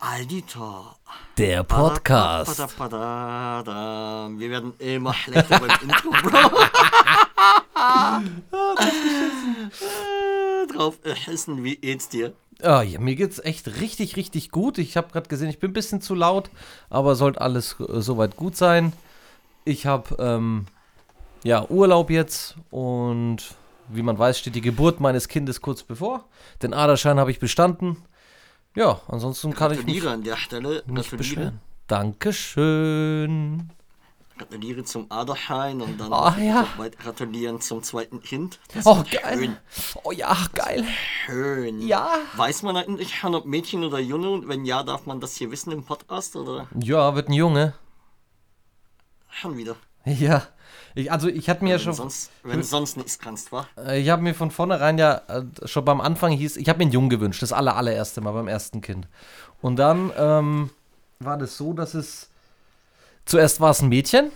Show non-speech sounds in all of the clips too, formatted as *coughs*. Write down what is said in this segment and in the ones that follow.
Alditor. Der Podcast. Wir werden immer schlechter beim Intro, Bro. *laughs* Drauf essen, wie geht's dir? Ah, ja, mir geht's echt richtig, richtig gut. Ich habe gerade gesehen, ich bin ein bisschen zu laut, aber sollte alles äh, soweit gut sein. Ich habe ähm, ja Urlaub jetzt und wie man weiß, steht die Geburt meines Kindes kurz bevor. Den Aderschein habe ich bestanden. Ja, ansonsten kann ich mich an der Stelle. nicht beschweren. Dankeschön. Gratuliere zum Aderschein und dann Ah, ja. gratulieren zum zweiten Kind. Das Oh, geil. Schön. Oh ja, geil. schön. Ja. Weiß man eigentlich schon, ob Mädchen oder Junge? Und wenn ja, darf man das hier wissen im Podcast oder Ja, wird ein Junge. schon wieder? Ja. Ich, also ich hatte mir ja Wenn schon. sonst, wenn sonst nichts kannst, wa? Äh, Ich habe mir von vornherein ja äh, schon beim Anfang hieß, ich habe mir einen Jungen gewünscht, das aller, allererste Mal beim ersten Kind. Und dann ähm, war das so, dass es zuerst war es ein Mädchen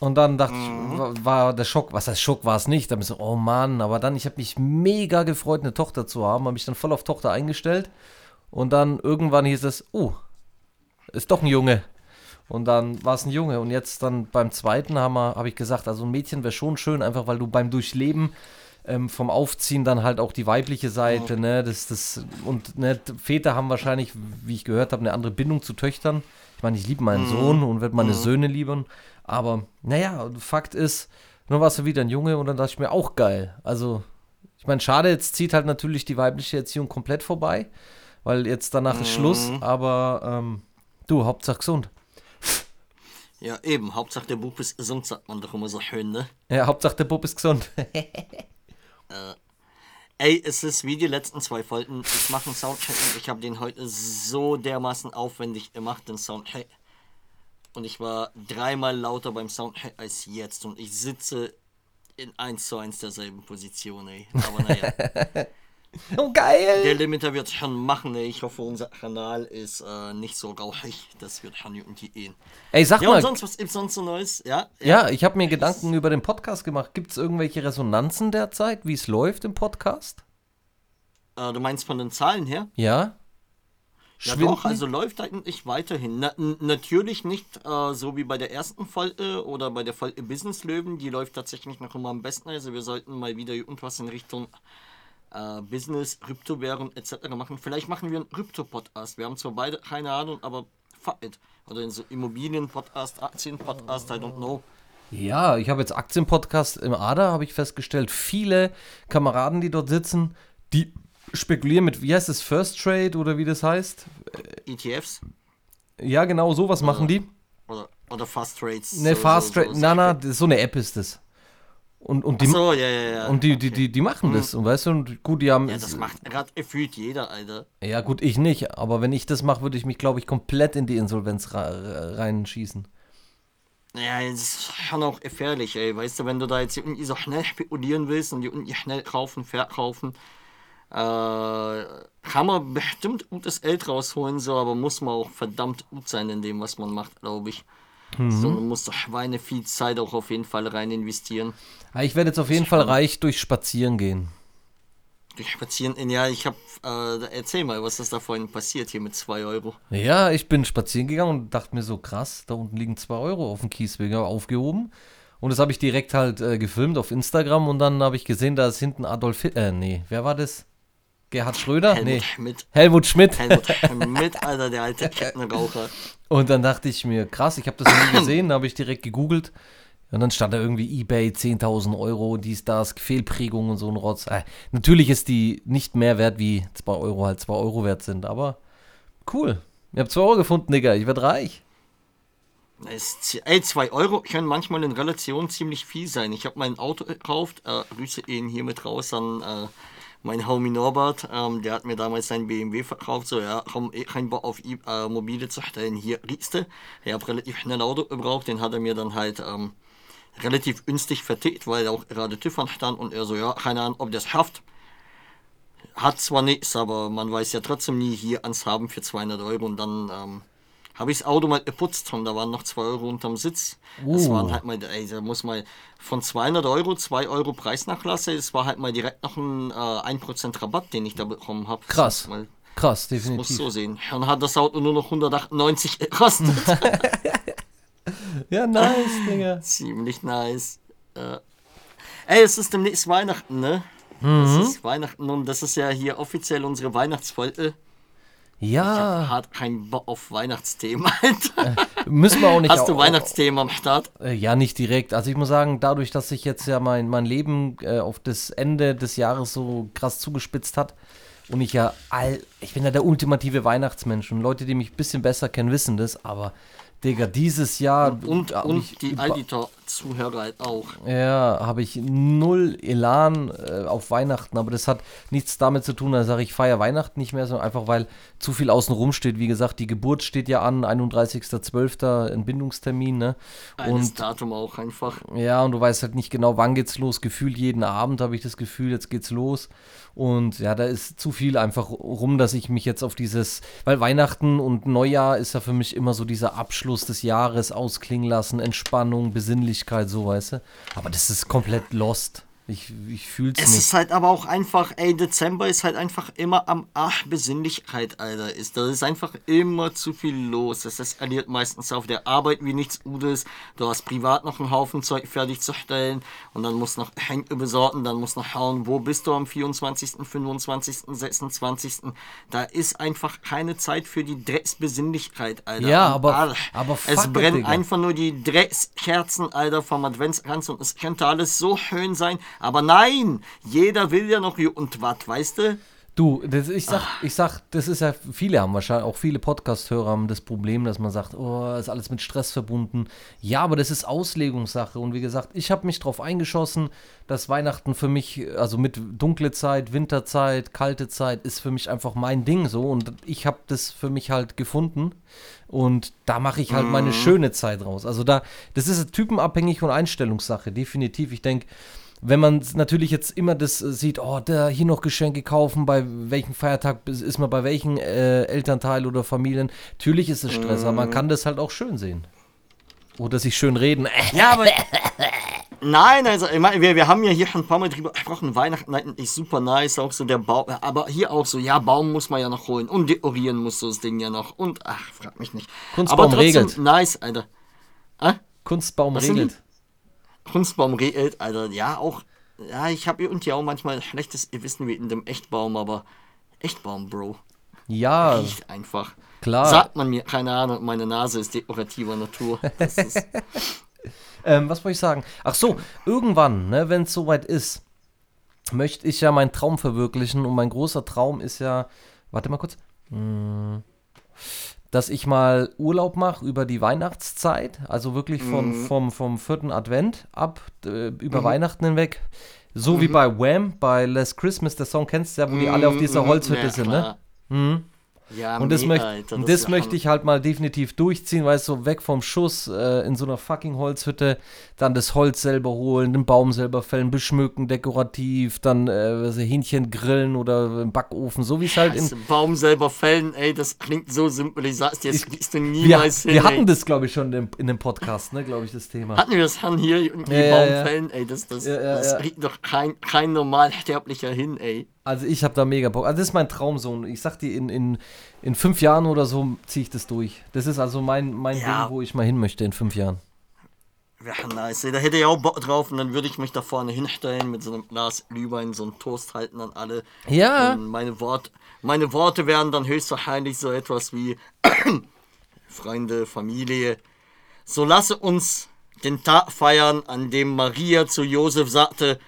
und dann dachte ich, war, war der Schock, was heißt Schock war es nicht, dann bin ich so, oh Mann, aber dann, ich habe mich mega gefreut, eine Tochter zu haben, habe mich dann voll auf Tochter eingestellt und dann irgendwann hieß es, oh, ist doch ein Junge. Und dann war es ein Junge. Und jetzt dann beim zweiten wir- habe ich gesagt, also ein Mädchen wäre schon schön, einfach weil du beim Durchleben ähm, vom Aufziehen dann halt auch die weibliche Seite, ne, das, das, und ne, Väter haben wahrscheinlich, wie ich gehört habe, eine andere Bindung zu Töchtern. Ich meine, ich liebe meinen Sohn und werde meine Söhne lieben, aber naja, Fakt ist, nun warst du wieder ein Junge und dann dachte ich mir auch geil. Also, ich meine, schade, jetzt zieht halt natürlich die weibliche Erziehung komplett vorbei, weil jetzt danach ist Schluss, aber ähm, du, Hauptsache gesund. Ja, eben. Hauptsache der Bub ist gesund, sagt man doch immer so schön, ne? Ja, Hauptsache der Bub ist gesund. *laughs* Ey, es ist wie die letzten zwei Folgen. Ich mache einen Soundcheck und ich habe den heute so dermaßen aufwendig gemacht, den Soundcheck. Und ich war dreimal lauter beim Soundcheck als jetzt. Und ich sitze in 1 zu 1 derselben Position, ey. Aber naja, *laughs* *laughs* oh, geil! der Limiter wird schon machen, ey. Ich hoffe, unser Kanal ist äh, nicht so rauchig. Das wird schon irgendwie gehen. Ey, sag Ja, mal, und sonst, was gibt's sonst so Neues? Ja? ja, ich habe mir Gedanken über den Podcast gemacht. Gibt es irgendwelche Resonanzen derzeit, wie es läuft im Podcast? Äh, du meinst von den Zahlen her? Ja? Ja doch, also läuft eigentlich weiterhin. Na, natürlich nicht äh, so wie bei der ersten Folge oder bei der Folge Business Löwen. Die läuft tatsächlich noch immer am besten. Also wir sollten mal wieder irgendwas in Richtung äh, Business, Kryptowährung etc. machen. Vielleicht machen wir einen Krypto-Podcast. Wir haben zwar beide keine Ahnung, aber fuck it. Oder so Immobilien-Podcast, Aktien-Podcast, I don't know. Ja, ich habe jetzt Aktienpodcast im ADA, habe ich festgestellt. Viele Kameraden, die dort sitzen, die spekulieren mit, wie heißt es, First Trade oder wie das heißt? ETFs Ja, genau, sowas machen die. oder, oder Fast Trades. Ne, so- Fast so- Trade, so- na, na, so eine App ist das. Und, und die, so, ja, ja, ja. und die, die, die, die machen das. Und weißt du, und gut, die haben. ja, das macht gerade gefühlt jeder, Alter. Ja, gut, ich nicht. Aber wenn ich das mache, würde ich mich, glaube ich, komplett in die Insolvenz reinschießen. Ja, es ist schon auch gefährlich, ey. Weißt du, wenn du da jetzt irgendwie so schnell spekulieren willst und die irgendwie schnell kaufen, verkaufen, äh, kann man bestimmt gutes Geld rausholen, so, aber muss man auch verdammt gut sein in dem, was man macht, glaube ich. So, man muss doch Schweine viel Zeit auch auf jeden Fall rein investieren. Ja, ich werde jetzt auf jeden Fall reich durch Spazieren gehen. Durch Spazieren, ja, ich hab, äh, erzähl mal, was ist da vorhin passiert hier mit 2 Euro? Ja, ich bin spazieren gegangen und dachte mir so, krass, da unten liegen 2 Euro auf dem Kiesweg, aufgehoben. Und das habe ich direkt halt äh, gefilmt auf Instagram und dann habe ich gesehen, da ist hinten Adolf Hitler, äh, nee, wer war das? Gerhard Schröder? Helmut nee, Schmidt. Helmut Schmidt. Helmut Schmidt, Alter, der *laughs* alte Kettenraucher. Und dann dachte ich mir, krass, ich habe das nie gesehen, da habe ich direkt gegoogelt. Und dann stand da irgendwie eBay 10.000 Euro, dies, das, Fehlprägung und so ein Rotz. Äh, natürlich ist die nicht mehr wert, wie 2 Euro halt 2 Euro wert sind, aber cool. Ich habe 2 Euro gefunden, Digga, ich werde reich. Es, ey, 2 Euro können manchmal in Relation ziemlich viel sein. Ich habe mein Auto gekauft, äh, grüße ihn hiermit raus an äh, mein Homie Norbert. Ähm, der hat mir damals sein BMW verkauft. So, ja, komm, eh kein Bock auf äh, mobile zu stellen. Hier riechste. Ich habe relativ schnell Auto gebraucht. Den hat er mir dann halt ähm, relativ günstig vertickt, weil auch gerade TÜV stand und er so, ja, keine Ahnung, ob das schafft. Hat zwar nichts, aber man weiß ja trotzdem nie hier ans Haben für 200 Euro und dann ähm, habe ich das Auto mal geputzt und da waren noch 2 Euro unterm Sitz. Das Uh. waren halt mal, ey, da muss mal von 200 Euro 2 Euro Preisnachlasse, das war halt mal direkt noch ein äh, 1% Rabatt, den ich da bekommen habe. Krass. Mal, Krass, muss definitiv. so sehen. Und hat das Auto nur noch 198 gekostet. *laughs* Ja, nice, Digga. Ziemlich nice. Äh, ey, es ist demnächst Weihnachten, ne? Mhm. Es ist Weihnachten und das ist ja hier offiziell unsere Weihnachtsfolge. Ja, Hat keinen Bock auf Weihnachtsthemen, Alter. müssen wir auch nicht. Hast du Weihnachtsthemen am Start? Äh, Ja, nicht direkt. Also ich muss sagen, dadurch, dass sich jetzt ja mein, mein Leben äh, auf das Ende des Jahres so krass zugespitzt hat und ich ja all, ich bin ja der ultimative Weihnachtsmensch und Leute, die mich ein bisschen besser kennen, wissen das, aber Digga, dieses Jahr Und, hab und ich die über- Alditor-Zuhörer halt auch. ja, habe ich null Elan äh, auf Weihnachten, aber das hat nichts damit zu tun, da sage ich, feiere Weihnachten nicht mehr, sondern einfach, weil zu viel außenrum steht. Wie gesagt, die Geburt steht ja an, 31.12. Entbindungstermin, ne? Eines Und Datum auch einfach. ja, und du weißt halt nicht genau, wann geht's los. Gefühlt jeden Abend habe ich das Gefühl, jetzt geht's los. Und ja, da ist zu viel einfach rum, dass ich mich jetzt auf dieses, weil Weihnachten und Neujahr ist ja für mich immer so dieser Abschluss des Jahres, ausklingen lassen, Entspannung, Besinnlichkeit, so weißt du. Aber das ist komplett lost. Ich, ich fühl's Es nicht. ist halt aber auch einfach, ey, Dezember ist halt einfach immer am Ach, Besinnlichkeit, Alter. Ist, da ist einfach immer zu viel los. Es eskaliert meistens auf der Arbeit wie nichts Gutes. Du hast privat noch einen Haufen Zeug fertigzustellen und dann musst noch Henke besorgen, dann musst noch schauen, wo bist du am 24., 25., 26. Da ist einfach keine Zeit für die Drecksbesinnlichkeit, Alter. Ja, Am aber- Arsch. aber Es fuck it, brennen Digga. einfach nur die Dreckskerzen, Alter, vom Adventskranz und es könnte alles so schön sein. Aber nein, jeder will ja noch und was, weißt du? Du, das, ich, sag, ich sag, das ist ja, viele haben wahrscheinlich, auch viele Podcast-Hörer haben das Problem, dass man sagt, oh, ist alles mit Stress verbunden. Ja, aber das ist Auslegungssache. Und wie gesagt, ich habe mich drauf eingeschossen, dass Weihnachten für mich, also mit dunkle Zeit, Winterzeit, kalte Zeit, ist für mich einfach mein Ding so. Und ich habe das für mich halt gefunden. Und da mache ich halt meine schöne Zeit raus. Also da, das ist typenabhängig und Einstellungssache, definitiv. Ich denke, wenn man natürlich jetzt immer das äh, sieht, oh, da hier noch Geschenke kaufen, bei welchem Feiertag ist man bei welchen äh, Elternteil oder Familien, natürlich ist es Stress, aber man kann das halt auch schön sehen. Oder sich schön reden. *laughs* Ja, aber. Nein, also ich meine, wir, wir haben ja hier schon ein paar Mal drüber gesprochen. Weihnachten eigentlich super nice, auch so der Baum. Aber hier auch so, ja, Baum muss man ja noch holen. Und dekorieren muss so das Ding ja noch. Und ach, frag mich nicht. Kunstbaum aber trotzdem regelt. nice, Alter. Äh? Kunstbaum Was regelt. Kunstbaum regelt, Alter. Ja, auch. Ja, ich habe und ja auch manchmal schlechtes Gewissen wie in dem Echtbaum, aber Echtbaum, Bro. Ja, Riecht einfach. klar. Sagt man mir, keine Ahnung, meine Nase ist dekorativer Natur. Ist, *laughs* Ähm, was wollte ich sagen? Ach so, irgendwann, ne, wenn es soweit ist, möchte ich ja meinen Traum verwirklichen. Und mein großer Traum ist ja, warte mal kurz, Hm, dass ich mal Urlaub mache über die Weihnachtszeit, also wirklich von, vom, vom vierten Advent ab, äh, über Weihnachten hinweg. So wie bei Wham, bei Last Christmas, der Song kennst du ja, wo die alle auf dieser Mhm, Holzhütte ja, sind, ne? Mhm. Ja, Und das, nee, möcht, Alter, und das das möchte ich halt mal definitiv durchziehen, weißt du, so weg vom Schuss äh, in so einer fucking Holzhütte, dann das Holz selber holen, den Baum selber fällen, beschmücken, dekorativ, dann äh, Hähnchen grillen oder im Backofen, so wie es halt in. Das Baum selber fällen, ey, das klingt so simpel. Ich sag's dir, das kriegst du Wir, niemals hin. wir ey. hatten das, glaube ich, schon in, in dem Podcast, ne, glaube ich, das Thema. Hatten wir das an hier irgendwie Ja, Baum ja. fällen, ey, das, das, das kriegt doch kein, kein Normalsterblicher hin, ey. Also ich habe da mega Bock. Also das ist mein Traumsohn. Ich sag dir, in, in, in fünf Jahren oder so ziehe ich das durch. Das ist also mein, mein Ja. Ding, wo ich mal hin möchte in fünf Jahren. Wäre nice, da hätte ich auch Bock drauf und dann würde ich mich da vorne hinstellen mit so einem Glas Glühwein, so einen Toast halten an alle. Ja. Und meine, Wort, meine Worte wären dann höchstwahrscheinlich so etwas wie *clears throat* Freunde, Familie, so lasse uns den Tag feiern, an dem Maria zu Josef sagte,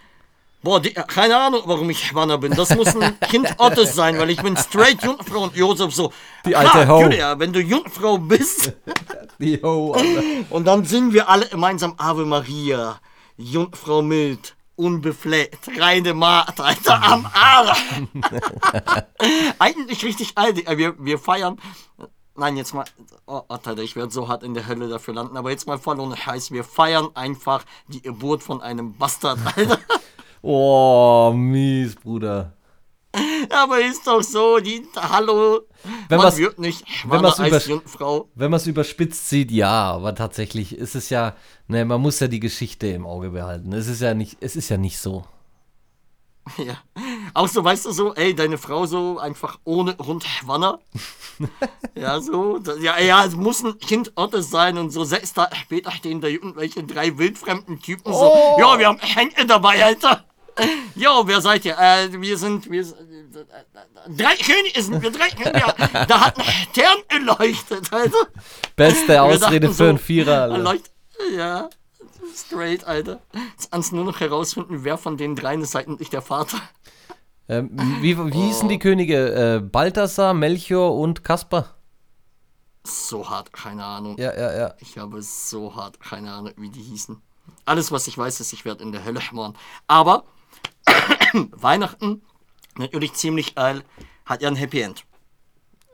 Boah, die, keine Ahnung, warum ich schwanger bin. Das muss ein *laughs* Kind Ottes sein, weil ich bin straight Jungfrau und Josef so. Die alte "Klar, Ho." Julia, wenn du Jungfrau bist. *laughs* Yo, Alter. Und dann singen wir alle gemeinsam Ave Maria, Jungfrau mild, unbefleckt, reine Maat, Alter, am Arsch. *laughs* Eigentlich richtig alt. Äh, Wir, wir feiern nein, jetzt mal, oh, Alter, ich werde so hart in der Hölle dafür landen, aber jetzt mal voll ohne Scheiß, wir feiern einfach die Geburt von einem Bastard, Alter. Oh, mies, Bruder. aber ist doch so, die, hallo, Wenn man wird nicht wenn als Jungfrau. Wenn man es überspitzt sieht, ja, aber tatsächlich ist es ja, ne, man muss ja die Geschichte im Auge behalten. Es ist ja nicht, es ist ja nicht so. Ja. Auch so, weißt du, so, ey, deine Frau so einfach ohne Rundwanner. *laughs* ja, so. Das, ja, ja, es muss ein Kind Ottes sein und so sechs Tage später stehen da irgendwelche drei wildfremden Typen so. Oh. Ja, wir haben Hände dabei, Alter. Jo, wer seid ihr? Äh, wir sind, wir sind, äh, drei Könige sind wir, drei Könige. Da hat ein Stern geleuchtet, Alter. Beste Wir Ausrede für einen Vierer. Alter. Ja, straight, Alter. Jetzt kannst du nur noch herausfinden, wer von den dreien ist eigentlich der Vater. Ähm, wie, wie hießen die Könige? Äh, Balthasar, Melchior und Kaspar? So hart, keine Ahnung. Ja, ja, ja. Ich habe so hart keine Ahnung, wie die hießen. Alles, was ich weiß, ist, ich werde in der Hölle schmoren. Aber *coughs* Weihnachten, natürlich ziemlich geil, hat ja ein Happy End.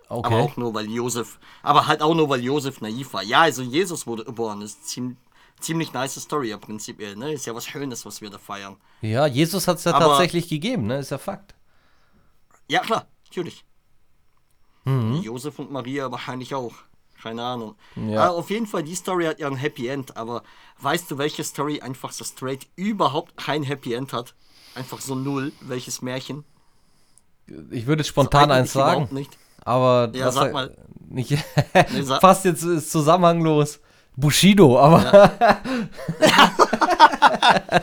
Aber Okay. auch nur, weil Josef, aber halt auch nur, weil Josef naiv war. Ja, also Jesus wurde geboren, ist ziemlich, ziemlich nice Story ja prinzipiell, ne? Ist ja was Schönes, was wir da feiern. Ja, Jesus hat es ja Aber- tatsächlich gegeben, ne? Ist ja Fakt. Ja, klar, natürlich. Josef und Maria wahrscheinlich auch. Keine Ahnung. Ja. Aber auf jeden Fall, die Story hat ja ein Happy End. Aber weißt du, welche Story einfach so straight überhaupt kein Happy End hat? Einfach so null. Welches Märchen? Ich würde spontan eins sagen, nicht. aber Ja, sag mal. nicht Nee, sag- *laughs* fast jetzt ist zusammenhanglos. Bushido, aber *laughs* *laughs*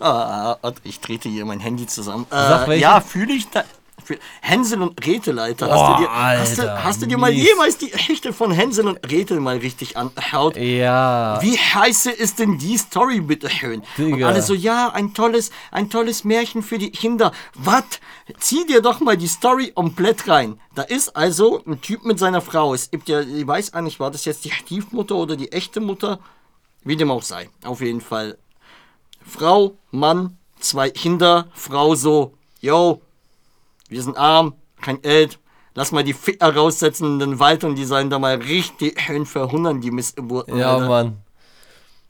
Ah, warte, ich trete hier mein Handy zusammen. Äh, ja, fühle ich da. Für Hänsel und Gretel, Alter. Boah, hast, du dir, hast, du, hast du dir mal jemals die Geschichte von Hänsel und Gretel mal richtig angeschaut? ja. Wie scheiße ist denn die Story, bitteschön? Und Digga. alle so, ja, ein tolles, ein tolles Märchen für die Kinder. Was? Zieh dir doch mal die Story komplett rein. Da ist also ein Typ mit seiner Frau. Es gibt ja, ich weiß eigentlich, war das jetzt die Stiefmutter oder die echte Mutter? Wie dem auch sei. Auf jeden Fall. Frau, Mann, zwei Kinder, Frau so, yo, wir sind arm, kein Geld. Lass mal die Ficker raussetzen in den Wald und die sollen da mal richtig schön verhungern, die Missgeburten. Ja, Alter. Mann.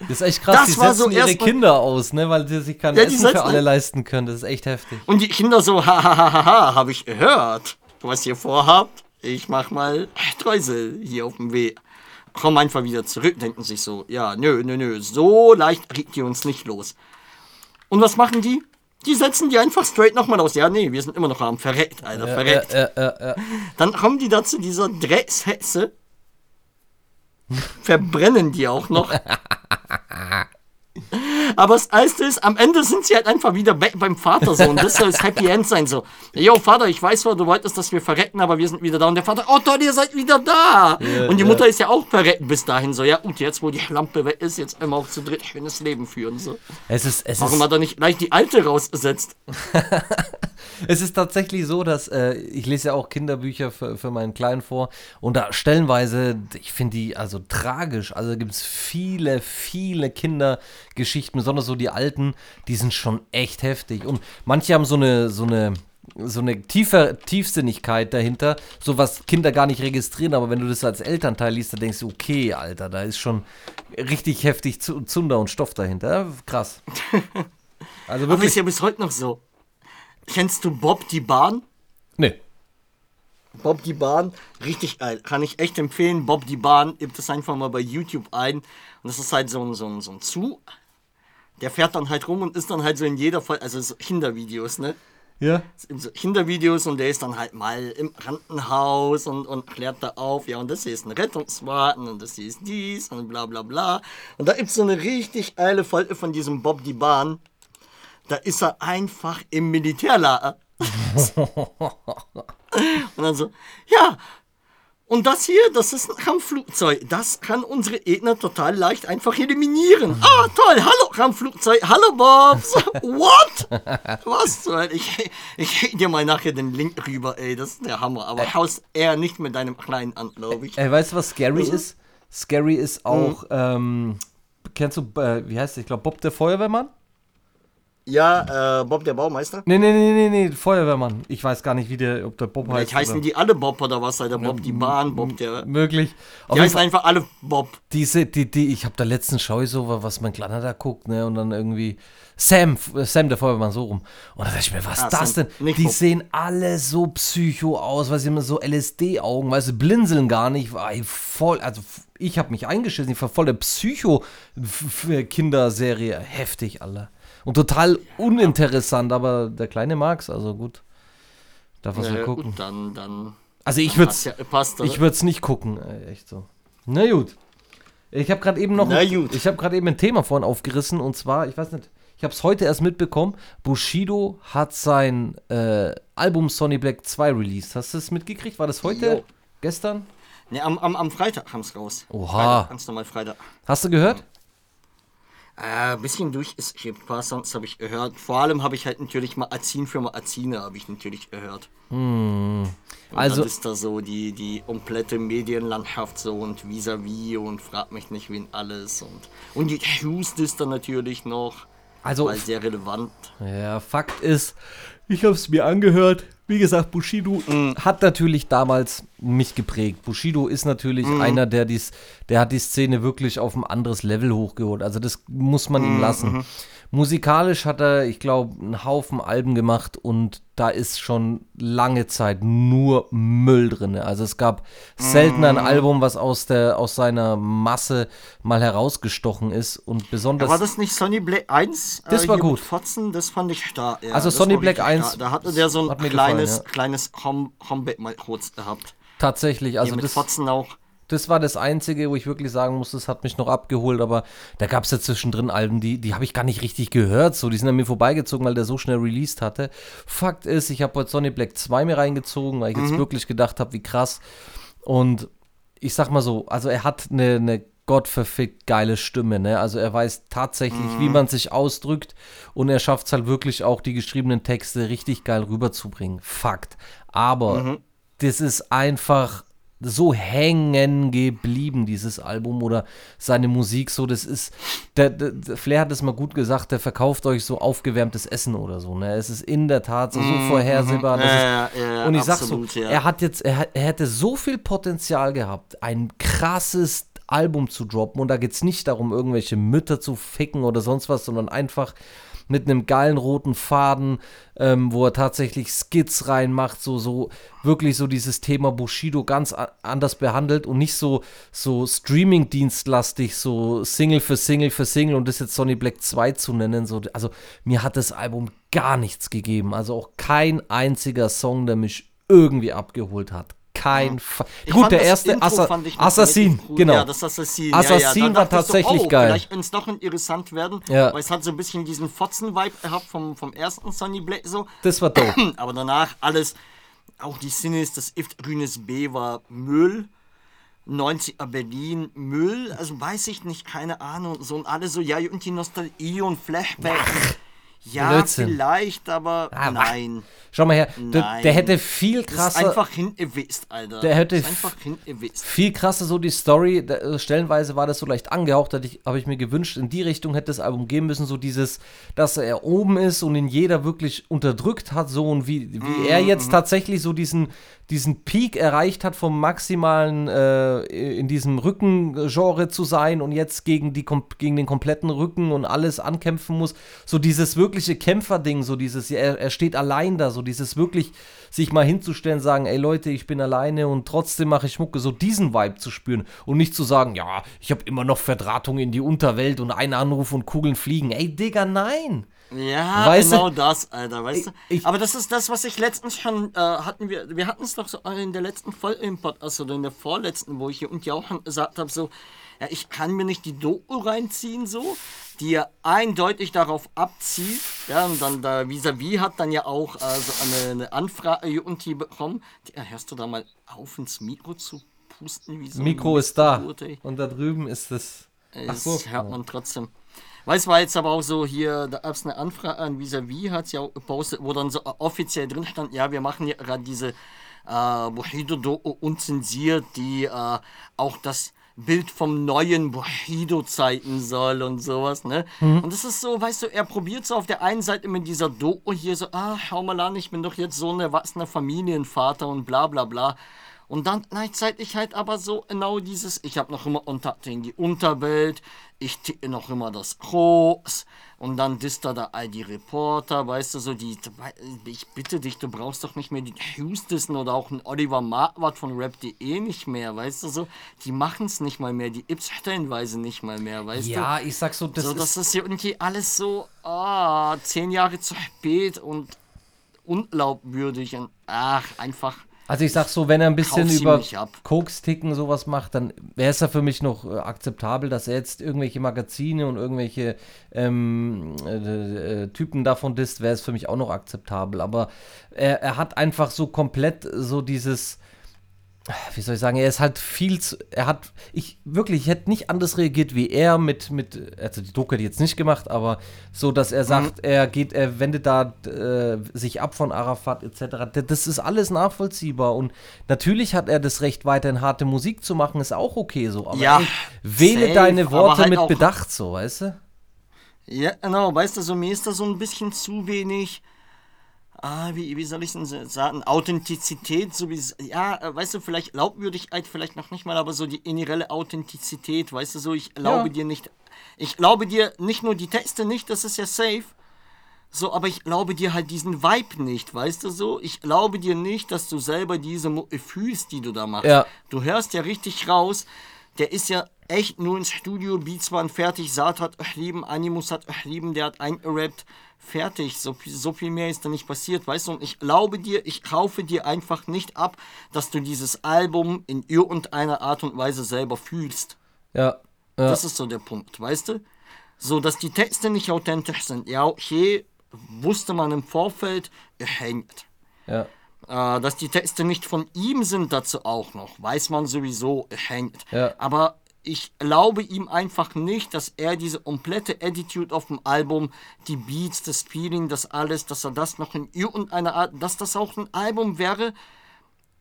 Das ist echt krass, Das die setzen so ihre Kinder aus, ne, weil sie sich kein Ja, Essen für setzen- alle leisten können. Das ist echt heftig. Und die Kinder so, hahaha, habe ich gehört. Was ihr vorhabt, ich mach mal Streusel hier auf dem Weg. Kommen einfach wieder zurück, denken sich so, ja, nö, nö, nö, so leicht kriegt ihr uns nicht los. Und was machen die? Die setzen die einfach straight nochmal aus. Ja, nee, wir sind immer noch am Verreckt, Alter, Ja, verreckt. ja, ja. Dann kommen die da zu dieser Dreckshetze, *laughs* verbrennen die auch noch. *laughs* Aber das Geilste ist, am Ende sind sie halt einfach wieder beim Vater so. Und das soll das Happy End sein. So, yo, Vater, ich weiß zwar, du wolltest, dass wir verrecken, aber wir sind wieder da. Und der Vater, oh toll, ihr seid wieder da. Ja, und die ja. Mutter ist ja auch verrecken bis dahin. So, ja, und jetzt, wo die Lampe weg ist, jetzt einmal auch zu dritt schönes Leben führen. So. Es ist, es Warum ist, hat er nicht gleich die alte rausgesetzt? *laughs* es ist tatsächlich so, dass äh, ich lese ja auch Kinderbücher für, für meinen Kleinen vor und da stellenweise, ich finde die also tragisch. Also gibt es viele, viele Kindergeschichten, besonders so die alten, die sind schon echt heftig. Und manche haben so eine, so eine, so eine tiefe Tiefsinnigkeit dahinter, so was Kinder gar nicht registrieren, aber wenn du das als Elternteil liest, dann denkst du, okay, Alter, da ist schon richtig heftig Zu- Zunder und Stoff dahinter. Krass. *laughs* Also Aber ist wirklich. ja bis heute noch so. Kennst du Bob die Bahn? Nee. Bob die Bahn, richtig geil. Kann ich echt empfehlen. Bob die Bahn, gibt es einfach mal bei YouTube ein. Und das ist halt so ein, so ein, so ein Zu. Der fährt dann halt rum und ist dann halt so in jeder Fall, also so Kindervideos, ne? Ja. In so Kindervideos und der ist dann halt mal im Krankenhaus und, und klärt da auf, ja, und das hier ist ein Rettungswagen und das hier ist dies und bla bla bla. Und da gibt es so eine richtig geile Folge von diesem Bob die Bahn. Da ist er einfach im Militärlager. *laughs* Und dann so, ja, und das hier, das ist ein Kampfflugzeug. Das kann unsere Gegner total leicht einfach eliminieren. Ah, toll, hallo Kampfflugzeug, hallo Bob. So, *laughs* What? Was soll ich? Ich schicke dir mal nachher den Link rüber, ey, das ist der Hammer. Aber haust eher nicht mit deinem Kleinen an, glaube ich. Ey, weißt du, was scary ist? Scary ist Mhm. auch, ähm, kennst du, äh, wie heißt der? Ich glaube, Bob der Feuerwehrmann? Ja, äh, Bob der Baumeister. Nee, nee, nee, nee, nee, Feuerwehrmann. Ich weiß gar nicht, wie der, ob der Bob heißt. Vielleicht heißen oder- die alle Bob oder was, Alter. Bob die Bahn, Bob der. Möglich. Die heißen einfach alle Bob. diese, die, die, ich habe da letztens so, was mein Kleiner da guckt, ne, und dann irgendwie Sam, äh, Sam, der Feuerwehrmann, so rum. Und da dachte ich mir, was Ah, ist das Sam, denn? Die Bob. sehen alle so psycho aus, weil sie immer so LSD-Augen, weißt du, blinzeln gar nicht. Ey, voll, also ich habe mich eingeschissen, ich war voll der Psycho-Kinderserie. Heftig, Alter. Und total uninteressant, aber der Kleine mag's, also gut. Darf er so Äh, gucken. gut, dann, dann. Also ich würde Passt ja, passt, ich würde es nicht gucken, äh, echt so. Na gut. Ich habe gerade eben noch Na ein, gut. ich habe gerade eben ein Thema vorhin aufgerissen und zwar, ich weiß nicht, ich habe es heute erst mitbekommen, Bushido hat sein äh, Album Sonny Black 2 released. Hast du es mitgekriegt? War das heute? Jo. Gestern? Ne, am, am, am Freitag kam es raus. Oha. Freitag, ganz normal Freitag. Hast du gehört? Äh, ein bisschen durch ist hier ein paar Songs habe ich gehört. Vor allem habe ich halt natürlich Magazin für Magazine habe ich natürlich gehört. Und Also- ist da so die, die komplette Medienlandschaft so und vis-à-vis und frag mich nicht wen alles und und die Hughes ist da natürlich noch. Also- weil sehr relevant. Ja, Fakt ist, ich habe es mir angehört. Wie gesagt, Bushido hat natürlich damals mich geprägt. Bushido ist natürlich einer, der dies, der hat die Szene wirklich auf ein anderes Level hochgeholt. Also das muss man ihm lassen. Musikalisch hat er, ich glaube, einen Haufen Alben gemacht und da ist schon lange Zeit nur Müll drin. Also es gab selten ein Album, was aus der aus seiner Masse mal herausgestochen ist und besonders war das nicht Sonny Black 1? Das war hier gut. Fotzen, das fand ich stark. Ja, Also Sonny war Black richtig 1 stark. Da hatte der so ein mir gefallen, kleines, ja. kleines Hom Homback mal kurz gehabt. tatsächlich, also Also mit das Fotzen auch. Das war das Einzige, wo ich wirklich sagen muss, das hat mich noch abgeholt, aber da gab es ja zwischendrin Alben, die, die habe ich gar nicht richtig gehört. So, die sind an mir vorbeigezogen, weil der so schnell released hatte. Fakt ist, ich habe heute Sonny Black 2 mir reingezogen, weil ich jetzt wirklich gedacht habe, wie krass. Und ich sag mal so, also er hat eine, eine gottverfickt geile Stimme, ne? Also er weiß tatsächlich, wie man sich ausdrückt und er schafft es halt wirklich auch, die geschriebenen Texte richtig geil rüberzubringen. Fakt. Aber das ist einfach so hängen geblieben, dieses Album oder seine Musik so, das ist, der, der, Flair hat es mal gut gesagt, der verkauft euch so aufgewärmtes Essen oder so, ne, es ist in der Tat so, so vorhersehbar, das ist, Ja, ja, ja, und ich sag absolut, so, ja. er hat jetzt, er, er hätte so viel Potenzial gehabt, ein krasses Album zu droppen und da geht es nicht darum, irgendwelche Mütter zu ficken oder sonst was, sondern einfach mit einem geilen roten Faden, ähm, wo er tatsächlich Skits reinmacht, so, so wirklich so dieses Thema Bushido ganz anders behandelt und nicht so, so Streaming-dienstlastig, so Single für Single für Single und das jetzt Sonny Black 2 zu nennen. So, also mir hat das Album gar nichts gegeben. Also auch kein einziger Song, der mich irgendwie abgeholt hat. Kein Ich Gut, der erste Assa Assassin, gut. genau. Ja, das Assassin. Assassin ja, ja. war tatsächlich so, oh, geil. Vielleicht könnte es noch interessant werden, Ja. weil es hat so ein bisschen diesen Fotzen-Vibe gehabt vom, vom ersten Sonny Black so. Das war dope. *clears throat* Aber danach alles, auch die Sinnes, das If Grünes B war Müll. 90er Berlin, Müll, also weiß ich nicht, keine Ahnung. So und alle so, ja, und die Nostalgie und Flashback. Ja, Blödsinn. vielleicht, aber Ah, nein. Schau mal her, der, der hätte viel Das ist krasser. einfach hingewichst, Alter. Der hätte das ist f- einfach hingewichst. viel krasser so die Story. Äh, stellenweise war das so leicht angehaucht, habe ich, hab ich mir gewünscht, in die Richtung hätte das Album gehen müssen, so dieses, dass er oben ist und ihn jeder wirklich unterdrückt hat, so und wie, wie er jetzt tatsächlich so diesen, diesen Peak erreicht hat vom maximalen äh, in diesem Rückengenre zu sein und jetzt gegen, die, gegen den kompletten Rücken und alles ankämpfen muss. So dieses wirkliche Kämpferding, so dieses, er, er steht allein da, so dieses wirklich sich mal hinzustellen, sagen, ey Leute, ich bin alleine und trotzdem mache ich Mucke, so diesen Vibe zu spüren und nicht zu sagen, ja, ich habe immer noch Verdrahtung in die Unterwelt und einen Anruf und Kugeln fliegen. Ey, Digga, nein. Ja, Weißt du- genau das, Alter, weißt du? Ich- Aber das ist das, was ich letztens schon äh, hatten wir, wir hatten es doch so in der letzten Folge im Podcast oder in der vorletzten, wo ich hier und ja auch schon gesagt habe, so, ja, ich kann mir nicht die Doku reinziehen, so, die ja eindeutig darauf abzielt, ja, und dann da vis-à-vis hat dann ja auch äh, so eine, eine Anfrage hier und die bekommen. Die, äh, hörst du da mal auf, ins Mikro zu pusten? Wie so Mikro ist da und da drüben ist das. Ach Das so. hört man trotzdem. Weiß war jetzt aber auch so hier, da gab es eine Anfrage an Vis-a-vis, hat sie auch gepostet, wo dann so offiziell drin stand, ja, wir machen ja gerade diese äh, Bushido-Doku unzensiert, die äh, auch das Bild vom neuen Bushido zeigen soll und sowas, ne? Und das ist so, weißt du, er probiert so auf der einen Seite mit dieser Doku hier so, ah, schau mal an, ich bin doch jetzt so ein erwachsener Familienvater und bla bla bla. Und dann gleichzeitig halt aber so genau dieses, ich habe noch immer Kontakte in die Unterwelt, ich ticke noch immer das Groß und dann disst er da all die Reporter, weißt du, so die, ich bitte dich, du brauchst doch nicht mehr die Houston oder auch einen Oliver Marquardt von Rap.de nicht mehr, weißt du, so, die machen es nicht mal mehr, die Ips stellenweise nicht mal mehr, weißt du. Ja, ich sag so, das so, ist. das ist irgendwie alles so, ah, zehn Jahre zu spät und unglaubwürdig und ach, einfach. Also ich sag so, wenn er ein bisschen über nicht ab. Koks-Ticken sowas macht, dann wäre es ja für mich noch äh, akzeptabel, dass er jetzt irgendwelche Magazine und irgendwelche ähm, äh, äh, Typen davon disst, wäre es für mich auch noch akzeptabel. Aber er, er hat einfach so komplett so dieses, wie soll ich sagen, er ist halt viel zu, er hat, ich wirklich, ich hätte nicht anders reagiert wie er mit, mit, also die Doku hätte ich jetzt nicht gemacht, aber so, dass er sagt, er geht, er wendet da äh, sich ab von Arafat etc. Das ist alles nachvollziehbar und natürlich hat er das Recht, weiterhin harte Musik zu machen, ist auch okay so, aber Ja, ey, wähle safe, deine Worte halt mit Bedacht so, weißt du? Ja, genau, weißt du, so mir ist da so ein bisschen zu wenig, ah, wie, wie soll ich denn sagen, Authentizität, so wie, ja, äh, weißt du, vielleicht Glaubwürdigkeit vielleicht noch nicht mal, aber so die generelle Authentizität, weißt du, so, ich glaube Ja. dir nicht, ich glaube dir nicht nur die Texte nicht, das ist ja safe, so, aber ich glaube dir halt diesen Vibe nicht, weißt du so? Ich glaube dir nicht, dass du selber diese Mucke fühlst, die du da machst. Ja. Du hörst ja richtig raus, der ist ja echt nur ins Studio, Beats waren fertig, Saat hat lieben, Animus hat lieben, der hat eingerappt, fertig. So, viel- so viel mehr ist da nicht passiert, weißt du? Und ich glaube dir, ich kaufe dir einfach nicht ab, dass du dieses Album in irgendeiner Art und Weise selber fühlst. Ja. ja. Das ist so der Punkt, weißt du? So, dass die Texte nicht authentisch sind. Ja, okay, wusste man im Vorfeld, er hängt. ja. Äh, dass die Texte nicht von ihm sind, dazu auch noch. Weiß man sowieso, er hängt. Ja. Aber ich glaube ihm einfach nicht, dass er diese komplette Attitude auf dem Album, die Beats, das Feeling, das alles, dass er das noch in irgendeiner Art, dass das auch ein Album wäre,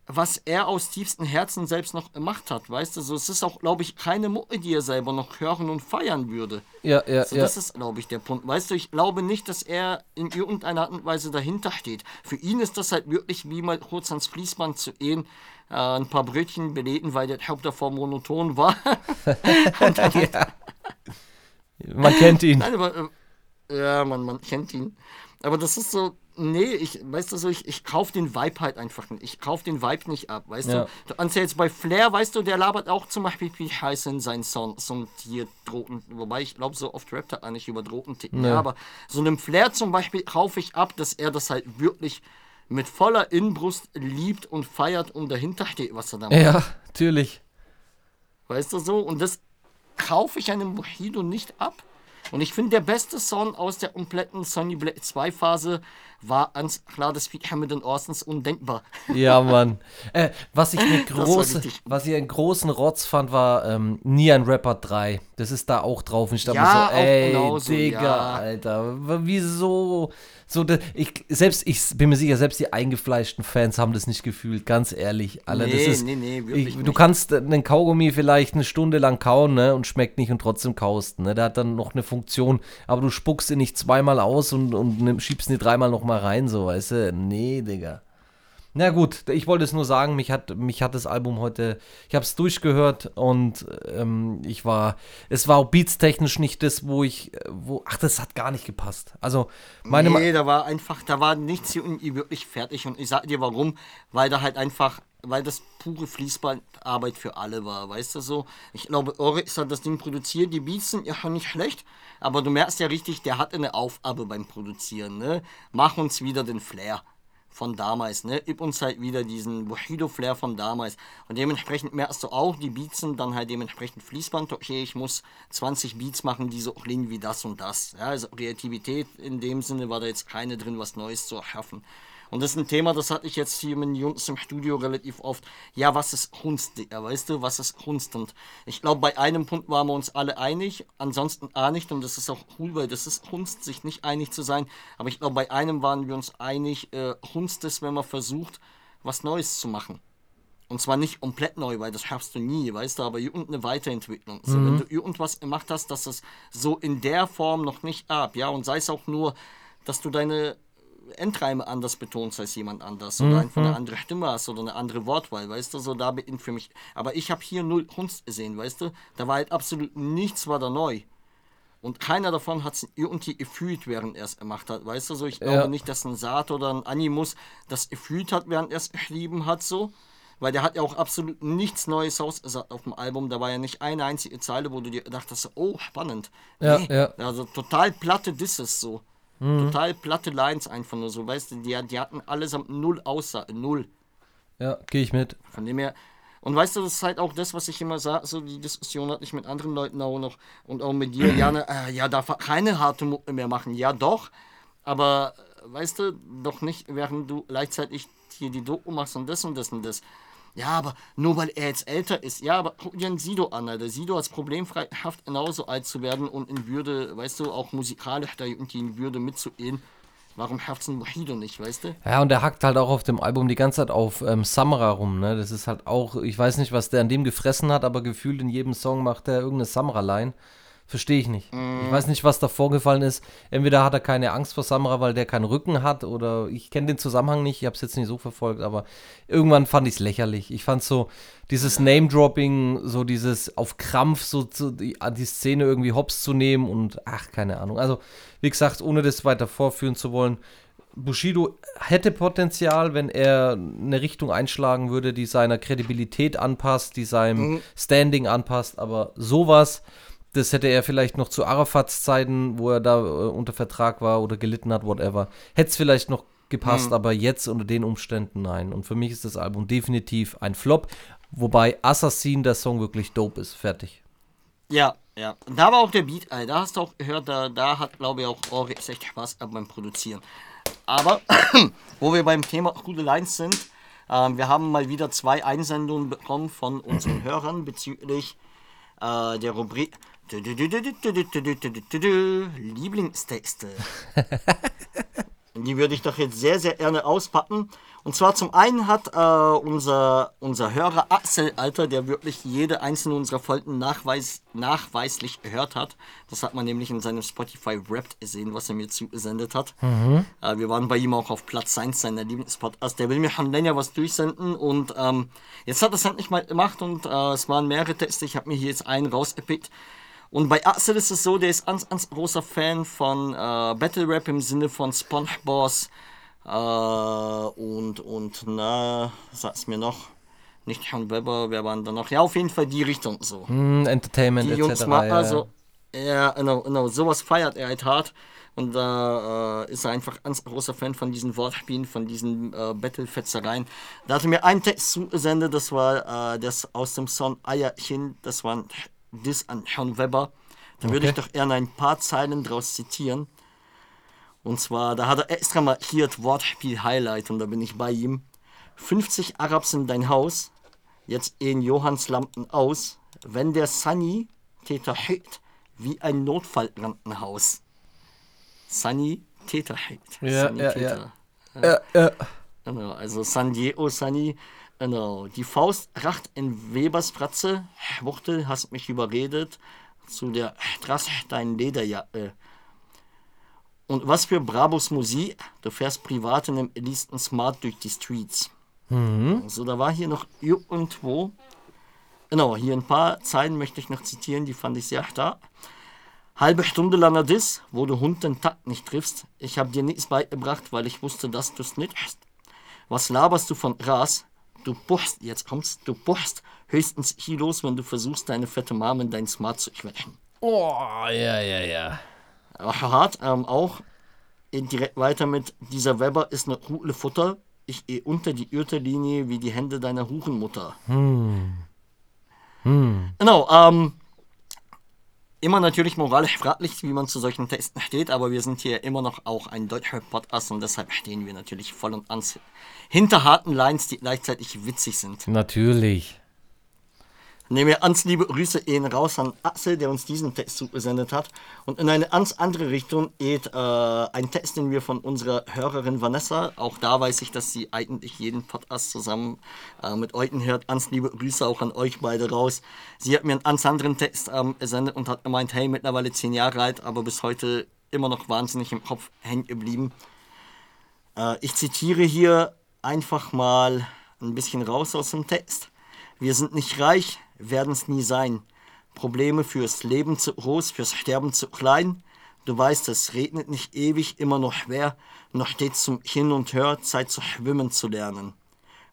was er aus tiefstem Herzen selbst noch gemacht hat, weißt du, so es ist auch, glaube ich, keine Mucke, die er selber noch hören und feiern würde. Ja, ja, So, ja. das ist, glaube ich, der Punkt. Weißt du, ich glaube nicht, dass er in irgendeiner Art und Weise dahinter steht. Für ihn ist das halt wirklich wie mal kurz ans Fließband zu gehen, äh, ein paar Brötchen belegen, weil der Haupt davor monoton war. *laughs* Man kennt ihn. Nein, aber, äh, ja, man, man kennt ihn. Aber das ist so, nee, ich, weißt du so, ich, ich kauf den Vibe halt einfach nicht. Ich kauf den Vibe nicht ab, weißt Ja. du? Ja jetzt bei Flair, weißt du, der labert auch zum Beispiel wie heiß in seinen Songs und hier Drogen, wobei ich glaube, so oft rappt er eigentlich über Drogen. Nee. Ja, aber so einem Flair zum Beispiel kaufe ich ab, dass er das halt wirklich mit voller Inbrust liebt und feiert und dahinter steht, was er da macht. Ja, natürlich. Weißt du so? Und das kaufe ich einem Bushido nicht ab. Und ich finde, der beste Song aus der kompletten Sonny Black 2 Phase war das Feed Hamilton und Orsons Undenkbar. Ja, Mann. Äh, was ich eine *laughs* große, was ich einen großen Rotz fand, war ähm, Nie ein Rapper 3. Das ist da auch drauf. Und ich dachte Ja, mir so, ey, genauso, Digga, ja. Alter, wieso? So, ich, selbst, ich bin mir sicher, selbst die eingefleischten Fans haben das nicht gefühlt, ganz ehrlich. Alter, Nee, das ist, nee, nee, wirklich ich, Du nicht. kannst einen Kaugummi vielleicht eine Stunde lang kauen, ne, und schmeckt nicht und trotzdem kaust, ne. Der hat dann noch eine Funktion, aber du spuckst ihn nicht zweimal aus und, und nimm- schiebst ihn dreimal noch mal rein, so, weißt du? Nee, Digga. Na gut, ich wollte es nur sagen, mich hat, mich hat das Album heute, ich habe es durchgehört und ähm, ich war, es war auch beatstechnisch nicht das, wo ich, wo, ach, das hat gar nicht gepasst. Also, meine, nee, da war einfach, da war nichts hier irgendwie wirklich fertig. Und ich sag dir warum, weil da halt einfach, weil das pure Fließbandarbeit für alle war, weißt du so. Ich glaube, Oryx hat das Ding produziert, die Beats sind ja schon nicht schlecht, aber du merkst ja richtig, der hatte eine Aufgabe beim Produzieren, ne? Mach uns wieder den Flair von damals, ne? Gib uns halt wieder diesen Bushido-Flair von damals. Und dementsprechend merkst du auch, die Beats sind dann halt dementsprechend Fließband. Okay, ich muss 20 Beats machen, die so klingen wie das und das. Ja, also Kreativität in dem Sinne war da jetzt keine drin, was Neues zu erschaffen. Und das ist ein Thema, das hatte ich jetzt hier mit den Jungs im Studio relativ oft. Ja, was ist Kunst, Digga? Weißt du, was ist Kunst? Und ich glaube, bei einem Punkt waren wir uns alle einig, ansonsten auch nicht. Und das ist auch cool, weil das ist Kunst, sich nicht einig zu sein. Aber ich glaube, bei einem waren wir uns einig, äh, Kunst ist, wenn man versucht, was Neues zu machen. Und zwar nicht komplett neu, weil das schaffst du nie, weißt du, aber irgendeine Weiterentwicklung. So, Wenn du irgendwas gemacht hast, dass das so in der Form noch nicht ab, ja, und sei es auch nur, dass du deine Endreime anders betonst als jemand anders oder einfach eine andere Stimme hast oder eine andere Wortwahl, weißt du, so da bin für mich. Aber ich habe hier null Kunst gesehen, weißt du, da war halt absolut nichts war da neu. Und keiner davon hat es irgendwie gefühlt, während er es gemacht hat. Weißt du, so ich glaube Ja. nicht, dass ein Saat oder ein Animus das gefühlt hat, während er es geschrieben hat, so. Weil der hat ja auch absolut nichts Neues ausgesagt auf dem Album. Da war ja nicht eine einzige Zeile, wo du dir dachtest, oh, spannend. Ja, ja. Also total platte Disses so. Total platte Lines einfach nur so. Weißt du, die, die hatten allesamt null Aussage, null. Ja, gehe ich mit. Von dem her. Und weißt du, das ist halt auch das, was ich immer sage, so die Diskussion hatte ich mit anderen Leuten auch noch und auch mit dir, Jana, *clears throat* äh, ja, darf er keine harte Mucke mehr machen. Ja, doch, aber äh, weißt du, doch nicht, während du gleichzeitig hier die Doku machst und das und das und das. Ja, aber nur weil er jetzt älter ist. Ja, aber guck dir einen Sido an, Alter. Sido hat problemfreihaft genauso alt zu werden und in Würde, weißt du, auch musikalisch da irgendwie in Würde mitzugehen. Warum ein Mohido nicht, weißt du? Ja, und der hackt halt auch auf dem Album die ganze Zeit auf ähm, Samra rum, ne? Das ist halt auch, ich weiß nicht, was der an dem gefressen hat, aber gefühlt in jedem Song macht er irgendeine Samra-Line. Verstehe ich nicht. Ich weiß nicht, was da vorgefallen ist. Entweder hat er keine Angst vor Samra, weil der keinen Rücken hat, oder ich kenne den Zusammenhang nicht, ich habe es jetzt nicht so verfolgt, aber irgendwann fand ich es lächerlich. Ich fand so dieses Name-Dropping, so dieses auf Krampf, so zu, die, die Szene irgendwie hops zu nehmen und ach, keine Ahnung. Also, wie gesagt, ohne das weiter vorführen zu wollen, Bushido hätte Potenzial, wenn er eine Richtung einschlagen würde, die seiner Kredibilität anpasst, die seinem Standing anpasst, aber sowas, das hätte er vielleicht noch zu Arafats Zeiten, wo er da äh, unter Vertrag war oder gelitten hat, whatever, hätte es vielleicht noch gepasst, aber jetzt unter den Umständen nein. Und für mich ist das Album definitiv ein Flop, wobei Assassin der Song wirklich dope ist. Fertig. Ja, ja. Und da war auch der Beat. Da hast du auch gehört, da, da hat, glaube ich, auch Ori echt Spaß beim Produzieren. Aber, *clears throat* wo wir beim Thema coole Lines sind, ähm, wir haben mal wieder zwei Einsendungen bekommen von unseren Hörern bezüglich äh, der Rubrik Lieblingstexte. Die würde ich doch jetzt sehr, sehr gerne auspacken. Und zwar zum einen hat äh, unser, unser Hörer Axel, Alter, der wirklich jede einzelne unserer Folgen nachweis, nachweislich gehört hat. Das hat man nämlich in seinem Spotify Wrapped gesehen, was er mir zugesendet hat. Äh, wir waren bei ihm auch auf Platz 1 seiner Lieblingspodcasts. Der will mir schon länger was durchsenden und ähm, jetzt hat er es endlich mal gemacht und äh, es waren mehrere Texte. Ich habe mir hier jetzt einen rausgepickt. Und bei Axel ist es so, der ist ganz, ganz großer Fan von äh, Battle Rap im Sinne von SpongeBoss äh, und, und, na, sag's mir noch, nicht John Weber, wer waren da noch? Ja, auf jeden Fall die Richtung so. Hm, Entertainment Die etc. Jungs machen ja, also, ja, genau, genau, sowas feiert er halt hart. Und da äh, ist er einfach ganz großer Fan von diesen Wortspielen, von diesen äh, Battle-Fetzereien. Da hatte mir ein Text zugesendet, das war äh, das aus dem Song Eierchen, das war ein Diss an John Weber. Da würde ich Okay. doch gerne ein paar Zeilen draus zitieren. Und zwar, da hat er extra markiert Wortspiel Highlight und da bin ich bei ihm. 50 Arabs in dein Haus, jetzt in Johanns Lampen aus, wenn der Sunny Täter hit, wie ein Notfallkrankenhaus. Sunny Täter hit. Ja, Sunny ja, Täter. Ja, ja. Genau, also San Diego Sunny. Genau. Die Faust racht in Webers Fratze. Wuchtel, hast mich überredet. Zu der Straße dein Lederjacke. Und was für Brabos Musik. Du fährst privat in einem Elisten Smart durch die Streets. Also da war hier noch irgendwo. Genau, hier ein paar Zeilen möchte ich noch zitieren, die fand ich sehr stark. Halbe Stunde langer Diss, wo du Hund den Takt nicht triffst. Ich hab dir nichts beigebracht, weil ich wusste, dass du's nicht hast. Was laberst du von Gras? Du buchst, jetzt kommt's, du buchst höchstens Kilos, wenn du versuchst, deine fette Mom in dein Smart zu quetschen. Oh, ja, ja, ja. Aber hart, ähm, auch direkt weiter mit, dieser Weber ist eine Rudle Futter. Ich eh unter die Gürtellinie wie die Hände deiner Hurenmutter. Genau, ähm, immer natürlich moralisch fraglich, wie man zu solchen Texten steht, aber wir sind hier immer noch auch ein deutscher Podcast und deshalb stehen wir natürlich voll und ans hinter harten Lines, die gleichzeitig witzig sind. Natürlich. Nehmen wir ans liebe Grüße ihn raus an Axel, der uns diesen Text zugesendet hat. Und in eine ganz andere Richtung geht äh, ein Text, den wir von unserer Hörerin Vanessa, auch da weiß ich, dass sie eigentlich jeden Podcast zusammen äh, mit euch hört. Ans liebe Grüße auch an euch beide raus. Sie hat mir einen ganz anderen Text ähm, gesendet und hat gemeint, hey, mittlerweile zehn Jahre alt, aber bis heute immer noch wahnsinnig im Kopf hängen geblieben. Äh, ich zitiere hier einfach mal ein bisschen raus aus dem Text. Wir sind nicht reich, werden es nie sein. Probleme fürs Leben zu groß, fürs Sterben zu klein. Du weißt, es regnet nicht ewig, immer noch schwer, noch steht zum Hin und Hör, Zeit zu schwimmen zu lernen.